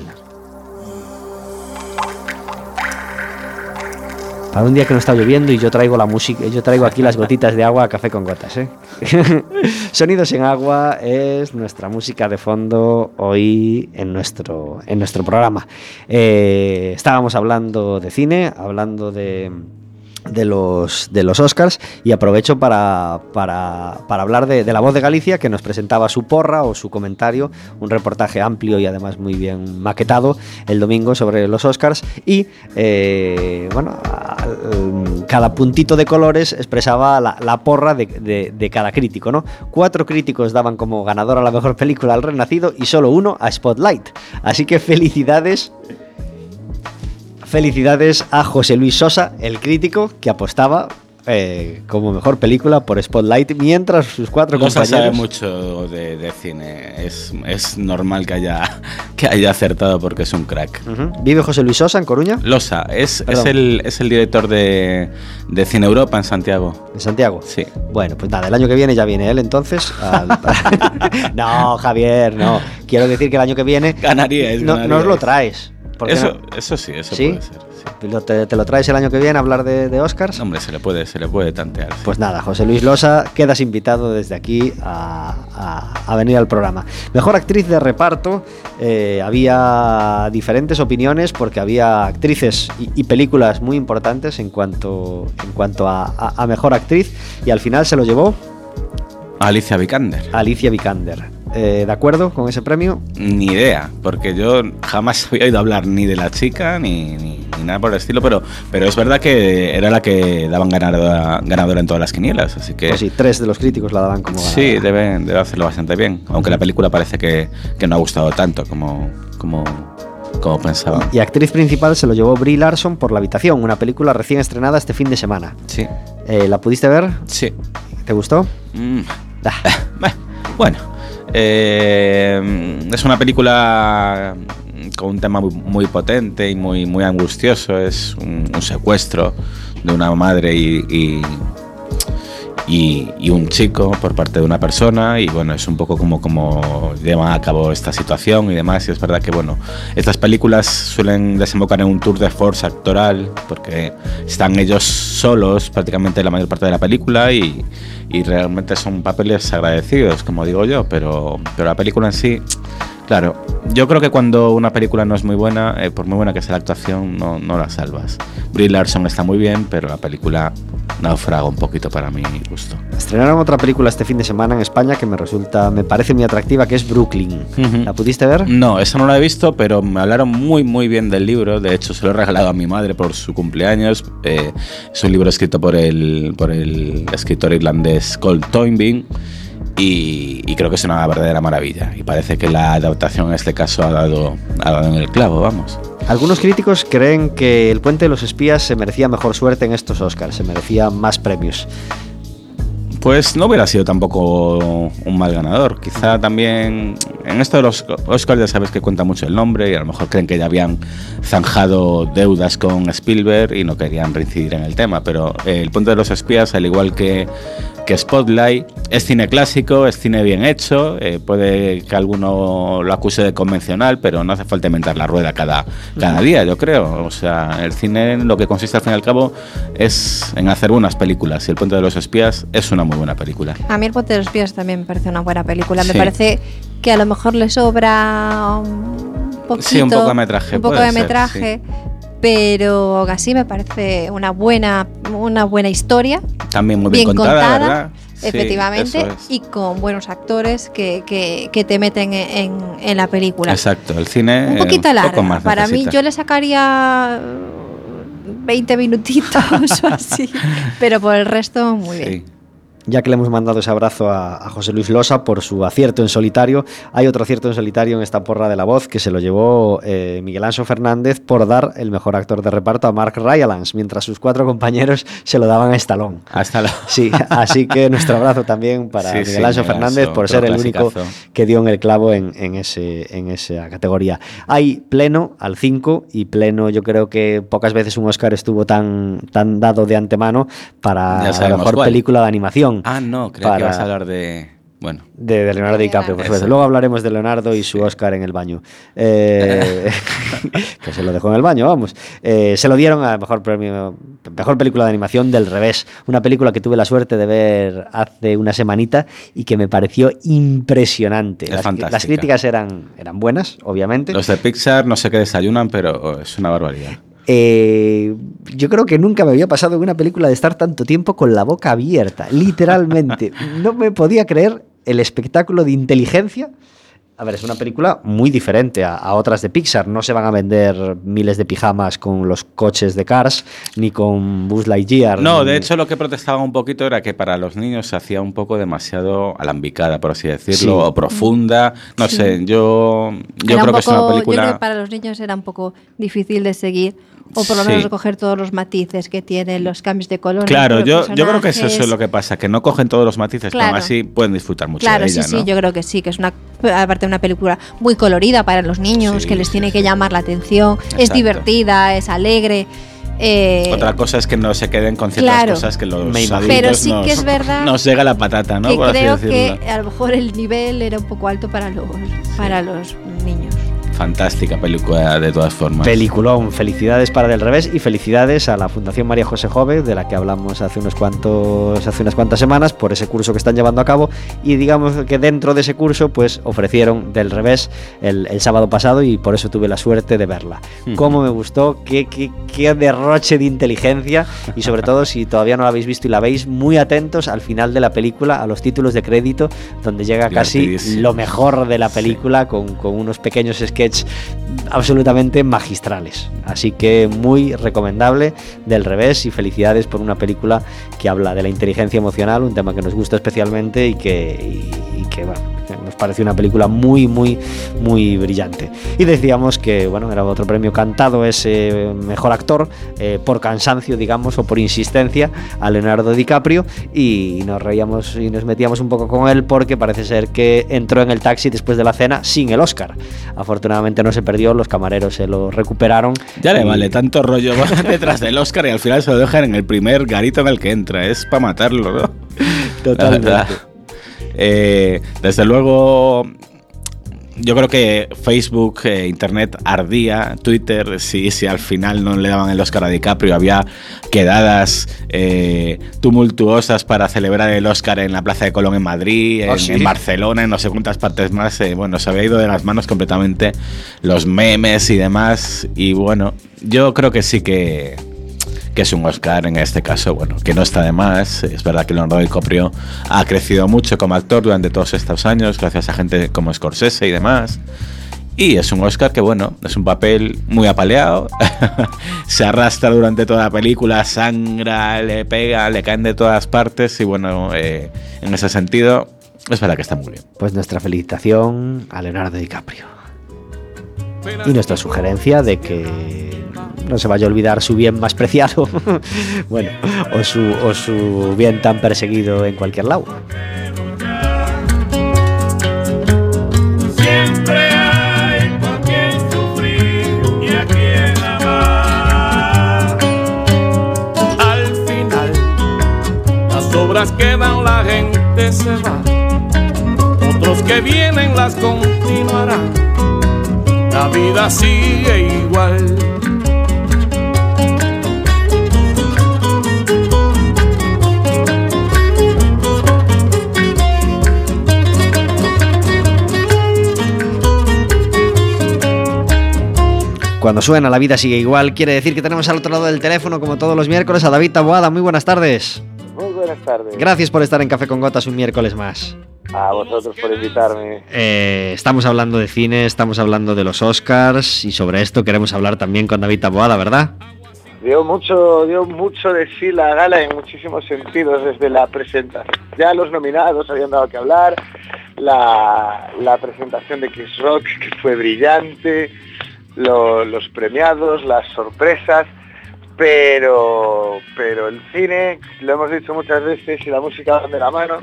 Para un día que no está lloviendo y yo traigo la música, yo traigo aquí las gotitas de agua a café con gotas, ¿eh? Sonidos en agua es nuestra música de fondo hoy en nuestro, en nuestro programa. Eh, estábamos hablando de cine, hablando de, de los, de los Oscars y aprovecho para, para, hablar de, La Voz de Galicia que nos presentaba su porra o su comentario, un reportaje amplio y además muy bien maquetado el domingo sobre los Oscars y eh, bueno, cada puntito de colores expresaba la, porra de, de- de cada crítico, ¿no? Cuatro críticos daban como ganador a la mejor película al Renacido y solo uno a Spotlight. Así que felicidades Felicidades a José Luis Sosa, el crítico, que apostaba eh, como mejor película por Spotlight, mientras sus cuatro No se compañeros... sabe mucho de, de cine. Es, es normal que haya, que haya acertado porque es un crack. ¿Vive José Luis Sosa en Coruña? Losa, es, es, el, es el director de, de Cine Europa en Santiago. En Santiago. Sí. Bueno, pues nada, el año que viene ya viene él entonces. al- no, Javier, no. Quiero decir que el año que viene Ganaríais, no, ganaríais. nos lo traes. ¿Por qué Eso, no? eso sí, eso ¿Sí? puede ser. sí. Te, te lo traes el año que viene a hablar de, de Oscars? Hombre, se le puede, se le puede tantear. sí. Pues nada, José Luis Losa, quedas invitado desde aquí a, a- a venir al programa. Mejor actriz de reparto, eh, había diferentes opiniones porque había actrices y, y películas muy importantes en cuanto, en cuanto a, a- a mejor actriz y al final se lo llevó Alicia Vikander. Alicia Vikander. Eh, ¿De acuerdo con ese premio? Ni idea, porque yo jamás había oído hablar ni de la chica ni, ni- ni nada por el estilo, pero, pero es verdad que era la que daban ganadora, ganadora en todas las quinielas, así que Pues sí, tres de los críticos la daban como sí, ganadora. debe, debe hacerlo bastante bien, aunque la película parece que, que no ha gustado tanto como, como, como pensaba. Y actriz principal se lo llevó Brie Larson por La Habitación, una película recién estrenada este fin de semana. Sí, Eh, ¿La pudiste ver? sí. ¿Te gustó? Mm, Bueno, eh, es una película con un tema muy, muy potente y muy, muy angustioso. Es un, secuestro de una madre y, y- y un chico por parte de una persona. Y bueno, es un poco como, como llevan a cabo esta situación y demás. Y es verdad que bueno, estas películas suelen desembocar en un tour de force actoral porque están ellos solos prácticamente la mayor parte de la película y, y realmente son papeles agradecidos, como digo yo, pero, pero la película en sí, claro, yo creo que cuando una película no es muy buena, eh, por muy buena que sea la actuación, no, no la salvas. Brie Larson está muy bien, pero la película naufraga un poquito para mi gusto. Estrenaron otra película este fin de semana en España que me resulta, me parece muy atractiva, que es Brooklyn. Ujú. ¿La pudiste ver? No, esa no la he visto, pero me hablaron muy, muy bien del libro. De hecho, se lo he regalado a mi madre por su cumpleaños. Eh, es un libro escrito por el, por el escritor irlandés Cole Toynbee. Y, y creo que es una verdadera maravilla. Y parece que la adaptación en este caso ha dado, ha dado en el clavo, vamos. Algunos críticos creen que El Puente de los Espías se merecía mejor suerte en estos Oscars, se merecía más premios. Pues no hubiera sido tampoco un mal ganador. Quizá también en esto de los Oscars ya sabes que cuenta mucho el nombre y a lo mejor creen que ya habían zanjado deudas con Spielberg y no querían reincidir en el tema. Pero El Puente de los Espías, al igual que, que Spotlight, es cine clásico, es cine bien hecho. eh, puede que alguno lo acuse de convencional, pero no hace falta inventar la rueda cada, cada día, yo creo. O sea, el cine lo que consiste al fin y al cabo es en hacer buenas películas y El Puente de los Espías es una muy buena película. A mí El Puente de los Espías también me parece una buena película. Me parece que a lo mejor le sobra un poquito. Sí, un poco de metraje, Un poco de ser, metraje. Pero así me parece una buena, una buena historia. También muy bien, contada, ¿verdad? Sí, efectivamente, es. y con buenos actores que, que- que te meten en, en la película. Exacto, el cine. Un eh, poquito larga. más Para mí necesita. yo le sacaría eh, 20 minutitos o así, pero por el resto muy bien. Ya que le hemos mandado ese abrazo a, a José Luis Losa por su acierto en solitario, hay otro acierto en solitario en esta porra de la voz que se lo llevó eh, Miguel Anso Fernández por dar el mejor actor de reparto a Mark Rylance, mientras sus cuatro compañeros se lo daban a Stallone. Hasta la. Sí, así que nuestro abrazo también para Sí, Miguel Anso Fernández por ser el único clasicazo. que dio en el clavo en, en ese, en esa categoría. Hay pleno al 5 y pleno yo creo que pocas veces un Oscar estuvo tan, tan dado de antemano para la mejor cuál. película de animación. Ah, no, creo que Para- ibas a hablar de. Bueno, De, de Leonardo DiCaprio, por supuesto. Luego hablaremos de Leonardo y su Oscar en el baño. Eh, que se lo dejó en el baño, vamos. Eh, se lo dieron a mejor premio, mejor película de animación del revés. Una película que tuve la suerte de ver hace una semanita y que me pareció impresionante. Es las, fantástica. las críticas eran, eran buenas, obviamente. los de Pixar no sé qué desayunan, pero es una barbaridad. Eh, yo creo que nunca me había pasado en una película de estar tanto tiempo con la boca abierta, literalmente. no me podía creer el espectáculo de inteligencia. A ver, es una película muy diferente a, a otras de Pixar. No se van a vender miles de pijamas con los coches de Cars, ni con Buzz Lightyear. No, ni- de hecho lo que protestaban un poquito era que para los niños se hacía un poco demasiado alambicada, por así decirlo, Sí. o profunda. No Sí. sé, yo, yo creo que es una poco- Yo creo película... que para los niños era un poco difícil de seguir, o por lo Sí. menos recoger todos los matices que tienen los cambios de color. Claro, yo, yo creo que eso, eso es lo que pasa, que no cogen todos los matices, pero aún así pueden disfrutar mucho Claro, de sí, ella, sí, ¿no? yo creo que sí, que es una aparte una película muy colorida para los niños, Sí, que les sí, tiene sí. que llamar la atención, es divertida, es alegre. eh, Otra cosa es que no se queden con ciertas Claro. cosas que los Me Pero sí nos, que es verdad nos llega la patata, ¿no? que creo que a lo mejor el nivel era un poco alto para los, para los niños. Fantástica película de todas formas. Peliculón, felicidades para Del Revés y felicidades a la Fundación María José Jove, de la que hablamos hace unos cuantos, hace unas cuantas semanas, por ese curso que están llevando a cabo. Y digamos que dentro de ese curso, pues ofrecieron Del Revés el, el sábado pasado y por eso tuve la suerte de verla. Ujú. Cómo me gustó, qué, qué, qué derroche de inteligencia y sobre todo si todavía no la habéis visto y la veis, muy atentos al final de la película, a los títulos de crédito, donde llega casi lo mejor de la Sí. película con, con unos pequeños sketches absolutamente magistrales. Así que muy recomendable del revés y felicidades por una película que habla de la inteligencia emocional, un tema que nos gusta especialmente y que, y- que, bueno, nos parece una película muy, muy, muy brillante. Y decíamos que bueno, era otro premio cantado ese mejor actor eh, por cansancio, digamos, o por insistencia a Leonardo DiCaprio y nos reíamos y nos metíamos un poco con él porque parece ser que entró en el taxi después de la cena sin el Oscar. Afortunadamente no se perdió, los camareros se lo recuperaron. Ya le y- vale tanto rollo detrás del Oscar y al final se lo dejan en el primer garito en el que entra. Es para matarlo, ¿no? Totalmente. Eh, desde luego, yo creo que Facebook, eh, Internet ardía, Twitter, si, si al final no le daban el Oscar a DiCaprio, había quedadas eh, tumultuosas para celebrar el Oscar en la Plaza de Colón en Madrid, en, ¿Ah, sí? en Barcelona, en no sé cuántas partes más. eh, bueno, se había ido de las manos completamente los memes y demás. Y bueno, yo creo que sí que que es un Oscar en este caso, bueno, que no está de más. Es verdad que Leonardo DiCaprio ha crecido mucho como actor durante todos estos años, gracias a gente como Scorsese y demás. Y es un Oscar que, bueno, es un papel muy apaleado. Se arrastra durante toda la película, sangra, le pega, le caen de todas partes. Y bueno, eh, en ese sentido, es verdad que está muy bien. Pues nuestra felicitación a Leonardo DiCaprio. Y nuestra sugerencia de que no se vaya a olvidar su bien más preciado, bueno, o su, o su bien tan perseguido en cualquier lado. Al final, las obras quedan, la gente se va. Otros que vienen las continuarán. La vida sigue igual. Cuando suena La vida sigue igual, quiere decir que tenemos al otro lado del teléfono, como todos los miércoles, a David Taboada. Muy buenas tardes. Muy buenas tardes. Gracias por estar en Café con Gotas un miércoles más. A vosotros por invitarme. Eh, estamos hablando de cine, estamos hablando de los Oscars y sobre esto queremos hablar también con David Taboada, ¿verdad? Dio mucho, dio mucho de sí la gala en muchísimos sentidos, desde la presentación. Ya los nominados habían dado que hablar, la, la presentación de Chris Rock, que fue brillante, lo- los premiados, las sorpresas, pero, pero el cine, lo hemos dicho muchas veces, y la música van de la mano,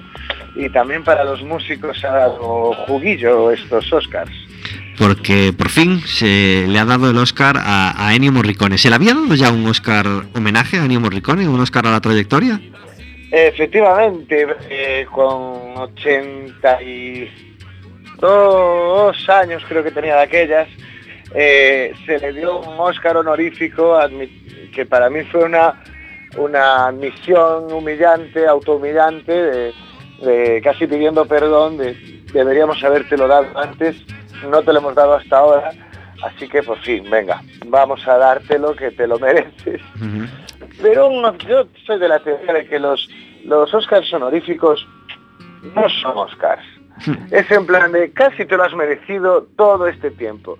y también para los músicos ha dado juguillo estos Oscars. Porque por fin se le ha dado el Oscar a, a Ennio Morricone. ¿Se le había dado ya un Oscar homenaje a Ennio Morricone, un Oscar a la trayectoria? Efectivamente, eh, con 82 años creo que tenía de aquellas, eh, se le dio un Oscar honorífico que para mí fue una, una admisión humillante, autohumillante, de, casi pidiendo perdón, de deberíamos habértelo dado antes, no te lo hemos dado hasta ahora, así que por fin, venga, vamos a dártelo que te lo mereces. Pero no- yo soy de la teoría de que los, los Oscars honoríficos no son Oscars. Es en plan de casi te lo has merecido todo este tiempo.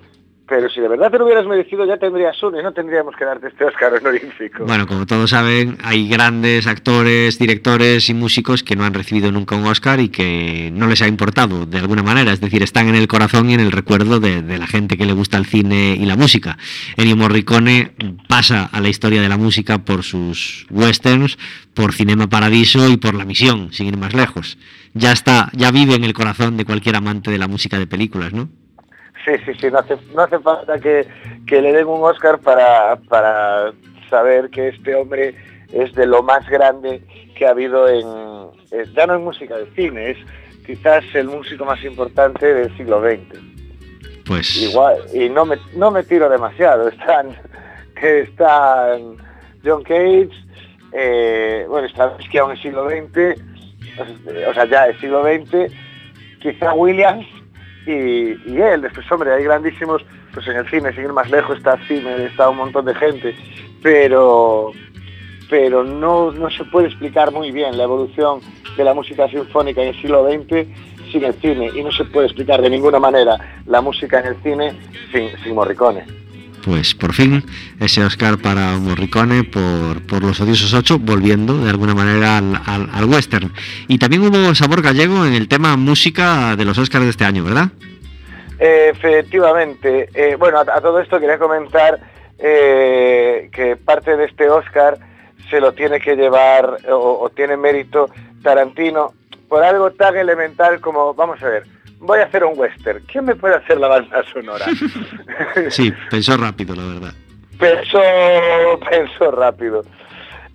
Pero si de verdad te lo hubieras merecido ya tendrías uno y no tendríamos que darte este Oscar honorífico. Bueno, como todos saben, hay grandes actores, directores y músicos que no han recibido nunca un Oscar y que no les ha importado de alguna manera. Es decir, están en el corazón y en el recuerdo de, la gente que le gusta el cine y la música. Ennio Morricone pasa a la historia de la música por sus westerns, por Cinema Paradiso y por La Misión, sin ir más lejos. Ya está, ya vive en el corazón de cualquier amante de la música de películas, ¿no? Sí, sí, sí, no hace, no hace falta que, que le den un Oscar para, para saber que este hombre es de lo más grande que ha habido en, ya no en música de cine, es quizás el músico más importante del siglo XX. Pues Igual, y no me, no me tiro demasiado, están, que están John Cage, eh, bueno, Stravinsky aún es siglo XX, o sea, ya es siglo XX, quizá Williams y, él, después hombre, hay grandísimos, pues en el cine, sin ir más lejos, está Zimmer, está un montón de gente, pero pero no, no se puede explicar muy bien la evolución de la música sinfónica en el siglo XX sin el cine y no se puede explicar de ninguna manera la música en el cine sin, sin Morricone. Pues por fin ese Oscar para Morricone por, por Los Odiosos 8, volviendo de alguna manera al, al- western. Y también hubo sabor gallego en el tema música de los Oscars de este año, ¿verdad? Efectivamente, eh, bueno, a, todo esto quería comentar eh, que parte de este Oscar se lo tiene que llevar o tiene mérito Tarantino por algo tan elemental como, vamos a ver, voy a hacer un western, ¿quién me puede hacer la banda sonora? Sí, pensó rápido, la verdad. pensó, pensó rápido.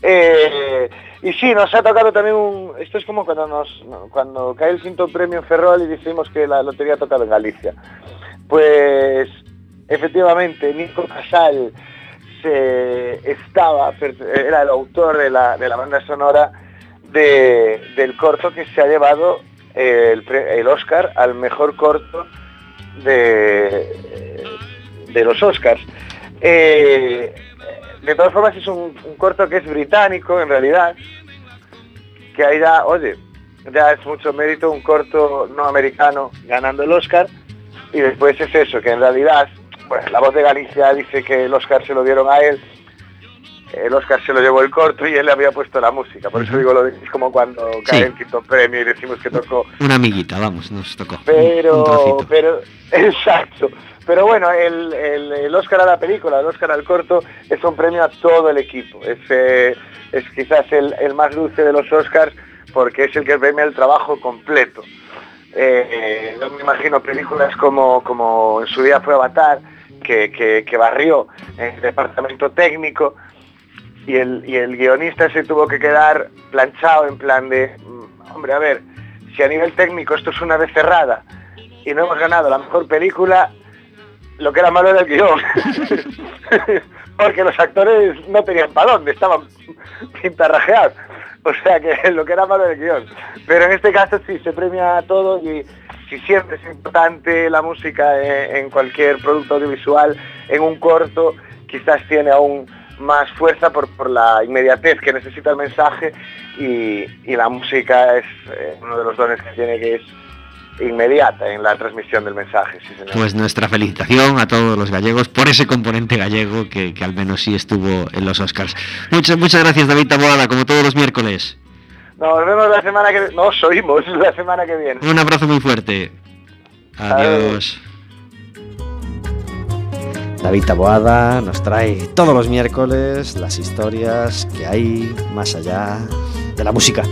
Eh, y sí, nos ha tocado también un... Esto es como cuando nos cuando cae el quinto premio en Ferrol y decimos que la lotería ha tocado en Galicia. Pues efectivamente, Nico Casal se estaba, era el autor de la, de la banda sonora de- del corto que se ha llevado el, Oscar al mejor corto de, de los Oscars. Eh, De todas formas es un, corto que es británico en realidad, que ahí ya, oye, ya es mucho mérito un corto no americano ganando el Oscar y después es eso, que en realidad, bueno, la voz de Galicia dice que el Oscar se lo dieron a él, el Oscar se lo llevó el corto y él le había puesto la música, por eso digo lo de- es como cuando cae Sí. el quinto premio y decimos que tocó. Una amiguita, vamos, nos tocó. Pero pero exacto. Pero bueno el, el, el Oscar a la película el Oscar al corto es un premio a todo el equipo. Es eh, es quizás el, el más dulce de los Oscars porque es el que premia el trabajo completo. Eh, yo me imagino películas como como en su día fue Avatar que, que, que barrió el departamento técnico y el, y el guionista se tuvo que quedar planchado en plan de, mm, hombre, a ver, si a nivel técnico esto es una vez cerrada y no hemos ganado la mejor película, lo que era malo era el guion. Porque los actores no tenían para dónde, estaban pintarrajeados. O sea que lo que era malo era el guion. Pero en este caso sí, se premia a todo y si siempre es importante la música en, en cualquier producto audiovisual, en un corto, quizás tiene aún más fuerza por, por la inmediatez que necesita el mensaje y, y la música es eh, uno de los dones que tiene que es inmediata en la transmisión del mensaje. sí, señor. Pues nuestra felicitación a todos los gallegos por ese componente gallego que, que al menos sí estuvo en los Oscars. Muchas, muchas gracias, David Taboada, como todos los miércoles. Nos vemos la semana que nos oímos la semana que viene. Un abrazo muy fuerte. Adiós. David Taboada nos trae todos los miércoles las historias que hay más allá de la música.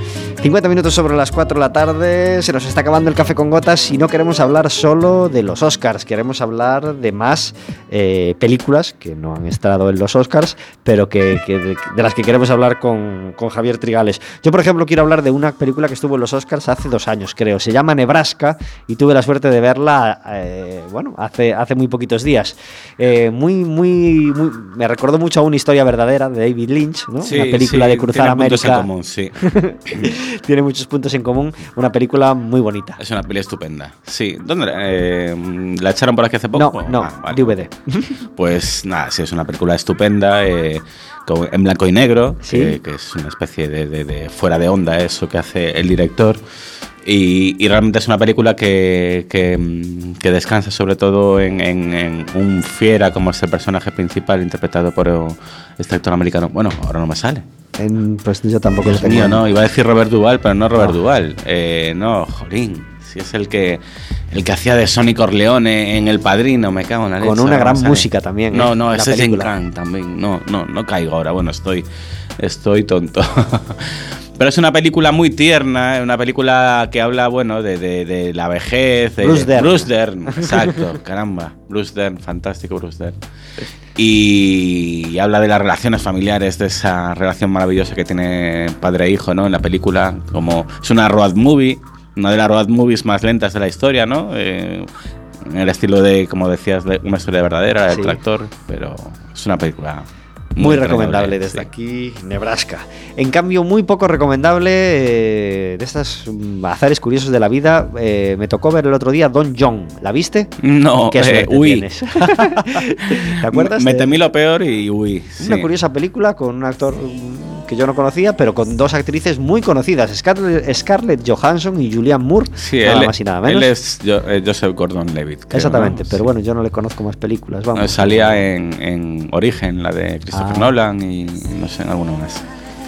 50 minutos sobre las 4 de la tarde, se nos está acabando el café con gotas y no queremos hablar solo de los Oscars, queremos hablar de más eh, películas que no han estado en los Oscars, pero que, que de, de las que queremos hablar con, con Javier Trigales. Yo, por ejemplo, quiero hablar de una película que estuvo en los Oscars hace dos años, creo. Se llama Nebraska y tuve la suerte de verla, eh, bueno, hace, hace muy poquitos días. Eh, muy, muy, muy, me recordó mucho a una historia verdadera de David Lynch, ¿no? Sí, una película sí, de cruzar América. común, sí. Tiene muchos puntos en común. Una película muy bonita. Es una peli estupenda. Sí. ¿Dónde la- eh, la echaron por aquí hace poco? No, no, Ah, vale. DVD. Pues nada, sí, es una película estupenda, eh, en blanco y negro, Sí. que, que es una especie de, de- de fuera de onda eso que hace el director. Y, y realmente es una película que, que, mm, que descansa sobre todo en, en- en un fiera como es el personaje principal interpretado por oh, este actor americano. Bueno, ahora no me sale. En- pues yo tampoco lo Dios tengo. mío, no, iba a decir Robert Duval, pero no Robert No. Duval. Eh, no, Jorín. Si es el que el que hacía de Sonic Corleone en El Padrino, me cago en la leche. Con una gran música también, No, ¿eh? no, ese es Jim película. Crank también. No, no, no caigo ahora. Bueno, estoy estoy tonto. Pero es una película muy tierna, eh, una película que habla, bueno, de, de- de la vejez. de- Bruce Dern. Bruce Dern, exacto, caramba. Bruce Dern, fantástico Bruce Dern. Y, y habla de las relaciones familiares, de esa relación maravillosa que tiene padre e hijo, ¿no? En la película, como es una road movie, una de las road movies más lentas de la historia, ¿no? Eh, en el estilo de, como decías, de una historia verdadera, el Sí. tractor, pero es una película Muy, recomendable desde sí. aquí, Nebraska. En cambio, muy poco recomendable eh, de estas mm, azares curiosos de la vida. eh, me tocó ver el otro día Don John. ¿La viste? No, Qué eh, uy. ¿Te acuerdas? Me temí lo peor y uy. Una sí. curiosa película con un actor que yo no conocía, pero con dos actrices muy conocidas, Scarlett, Scarlett Johansson y Julianne Moore, Sí, nada él, más y nada menos. él es eh, Joseph Gordon-Levitt. Exactamente, ¿no? pero Sí. bueno, yo no le conozco más películas. Vamos. No, salía en, en Origen, la de Christopher Ah. Nolan y no sé, en alguna más.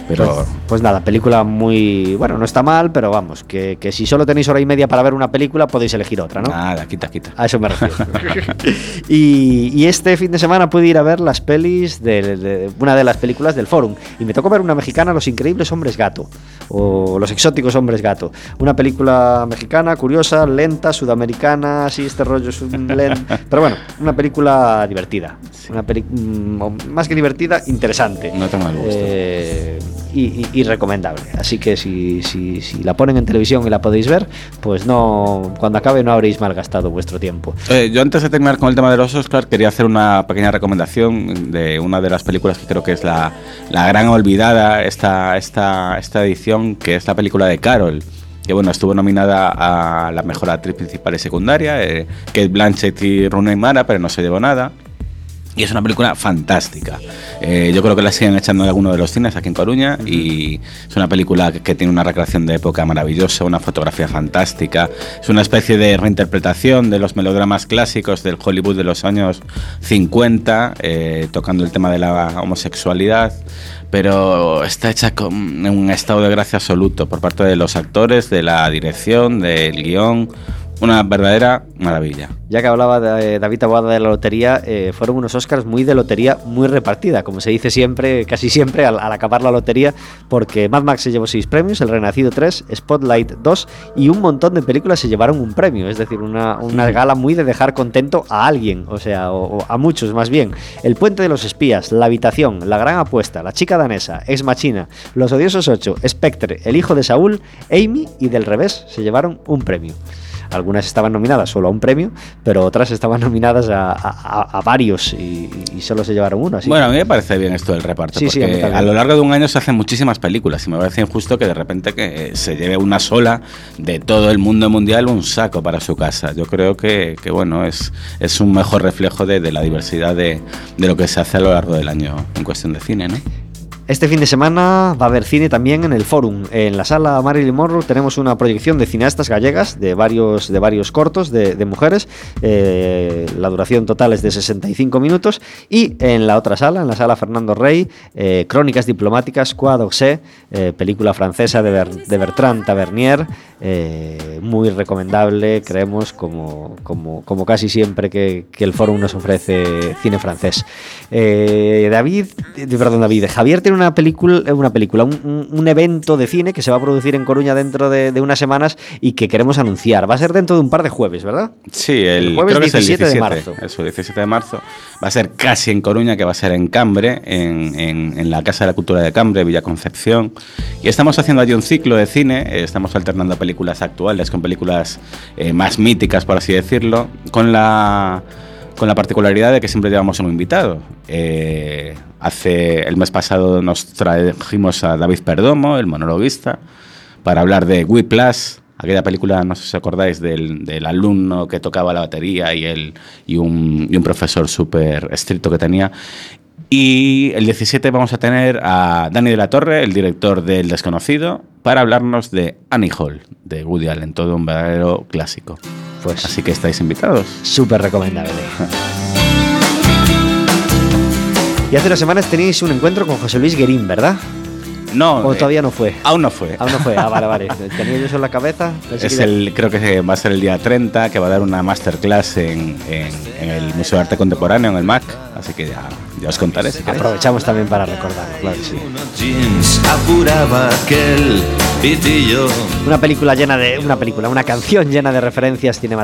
Pero Pues, pues nada, película muy. Bueno, no está mal, pero vamos, que, que si solo tenéis hora y media para ver una película, podéis elegir otra, ¿no? nada, quita, quita. A eso me refiero. y, y este fin de semana pude ir a ver las pelis de, de- una de las películas del Forum. Y me tocó ver una mexicana, Los Increíbles Hombres Gato. O Los Exóticos Hombres Gato. Una película mexicana, curiosa, lenta, sudamericana, así este rollo es un len- Pero bueno, una película divertida. Una peli mm, más que divertida, interesante. No tengo el gusto. Eh, y, recomendable. Así que si, si, si la ponen en televisión y la podéis ver, pues no cuando acabe no habréis malgastado vuestro tiempo. Eh, yo antes de terminar con el tema de los Oscars quería hacer una pequeña recomendación de una de las películas que creo que es la, la gran olvidada esta, esta, esta edición, que es la película de Carol. Que bueno, estuvo nominada a la mejor actriz principal y secundaria, eh, Kate Blanchett y Rooney Mara, pero no se llevó nada. Y es una película fantástica. Eh, yo creo que la siguen echando en alguno de los cines aquí en Coruña y es una película que, tiene una recreación de época maravillosa, una fotografía fantástica. Es una especie de reinterpretación de los melodramas clásicos del Hollywood de los años 50, eh, tocando el tema de la homosexualidad, pero está hecha con un estado de gracia absoluto por parte de los actores, de la dirección, del guion. Una verdadera maravilla. Ya que hablaba de, David Taboada de la lotería, eh, fueron unos Oscars muy de lotería, muy repartida, como se dice siempre, casi siempre al, al acabar la lotería, porque Mad Max se llevó seis premios, El Renacido 3, Spotlight 2 y un montón de películas se llevaron un premio, es decir, una, una gala muy de dejar contento a alguien, o sea, o, o a muchos más bien. El Puente de los Espías, La Habitación, La Gran Apuesta, La Chica Danesa, Ex Machina, Los Odiosos 8, Spectre, El Hijo de Saúl, Amy y Del Revés se llevaron un premio. Algunas estaban nominadas solo a un premio, pero otras estaban nominadas a, a- a varios y, y solo se llevaron uno. Así Bueno, a mí me parece bien esto del reparto, Sí, sí, a porque también. a lo largo de un año se hacen muchísimas películas y me parece injusto que de repente que eh, se lleve una sola de todo el mundo mundial un saco para su casa. Yo creo que, que, bueno, es, es un mejor reflejo de, de la diversidad de, de lo que se hace a lo largo del año en cuestión de cine, ¿no? Este fin de semana va a haber cine también en el Forum. En la sala Marilyn Monroe tenemos una proyección de cineastas gallegas de varios, de varios cortos de, mujeres. Eh, la duración total es de 65 minutos. Y en la otra sala, en la sala Fernando Rey, eh, Crónicas Diplomáticas, Quoi d'Orsay, eh, película francesa de, Ber- de Bertrand Tavernier. muy recomendable, creemos, como, como, como casi siempre que, que el Forum nos ofrece cine francés. David, perdón, David, Javier tiene una película, eh, una película, un, un- evento de cine que se va a producir en Coruña dentro de, de unas semanas y que queremos anunciar. Va a ser dentro de un par de jueves, ¿verdad? Sí, el, El jueves creo que es el 17 de 17 marzo. Eso, 17 de marzo. Va a ser casi en Coruña, que va a ser en Cambre, en, en- en la Casa de la Cultura de Cambre, Villa Concepción. Y estamos haciendo allí un ciclo de cine. eh, estamos alternando películas actuales con películas eh, más míticas, por así decirlo, con la, con la particularidad de que siempre llevamos un invitado. Eh, hace el mes pasado nos trajimos a David Perdomo, el monologuista, para hablar de Whiplash, aquella película, no sé si acordáis, del, del alumno que tocaba la batería y, el, y, un, y un profesor súper estricto que tenía. Y el 17 vamos a tener a Dani de la Torre, el director del Desconocido, para hablarnos de Annie Hall, de Woody Allen, todo un verdadero clásico. Pues Así que estáis invitados. súper recomendable. Y hace unas semanas tenéis un encuentro con José Luis Guerín, ¿verdad? No, ¿O eh, todavía no fue? aún no fue. Aún no fue. Ah, vale, vale. Tenía yo eso en la cabeza. Pensé Es que- el, creo que va a ser el día 30, que va a dar una masterclass en, en- en el Museo de Arte Contemporáneo, en el MAC. Así que ya, ya os contaré si queréis. Aprovechamos también para recordarlo, claro sí. Una película llena de. Una película, una canción llena de referencias cinematográficas.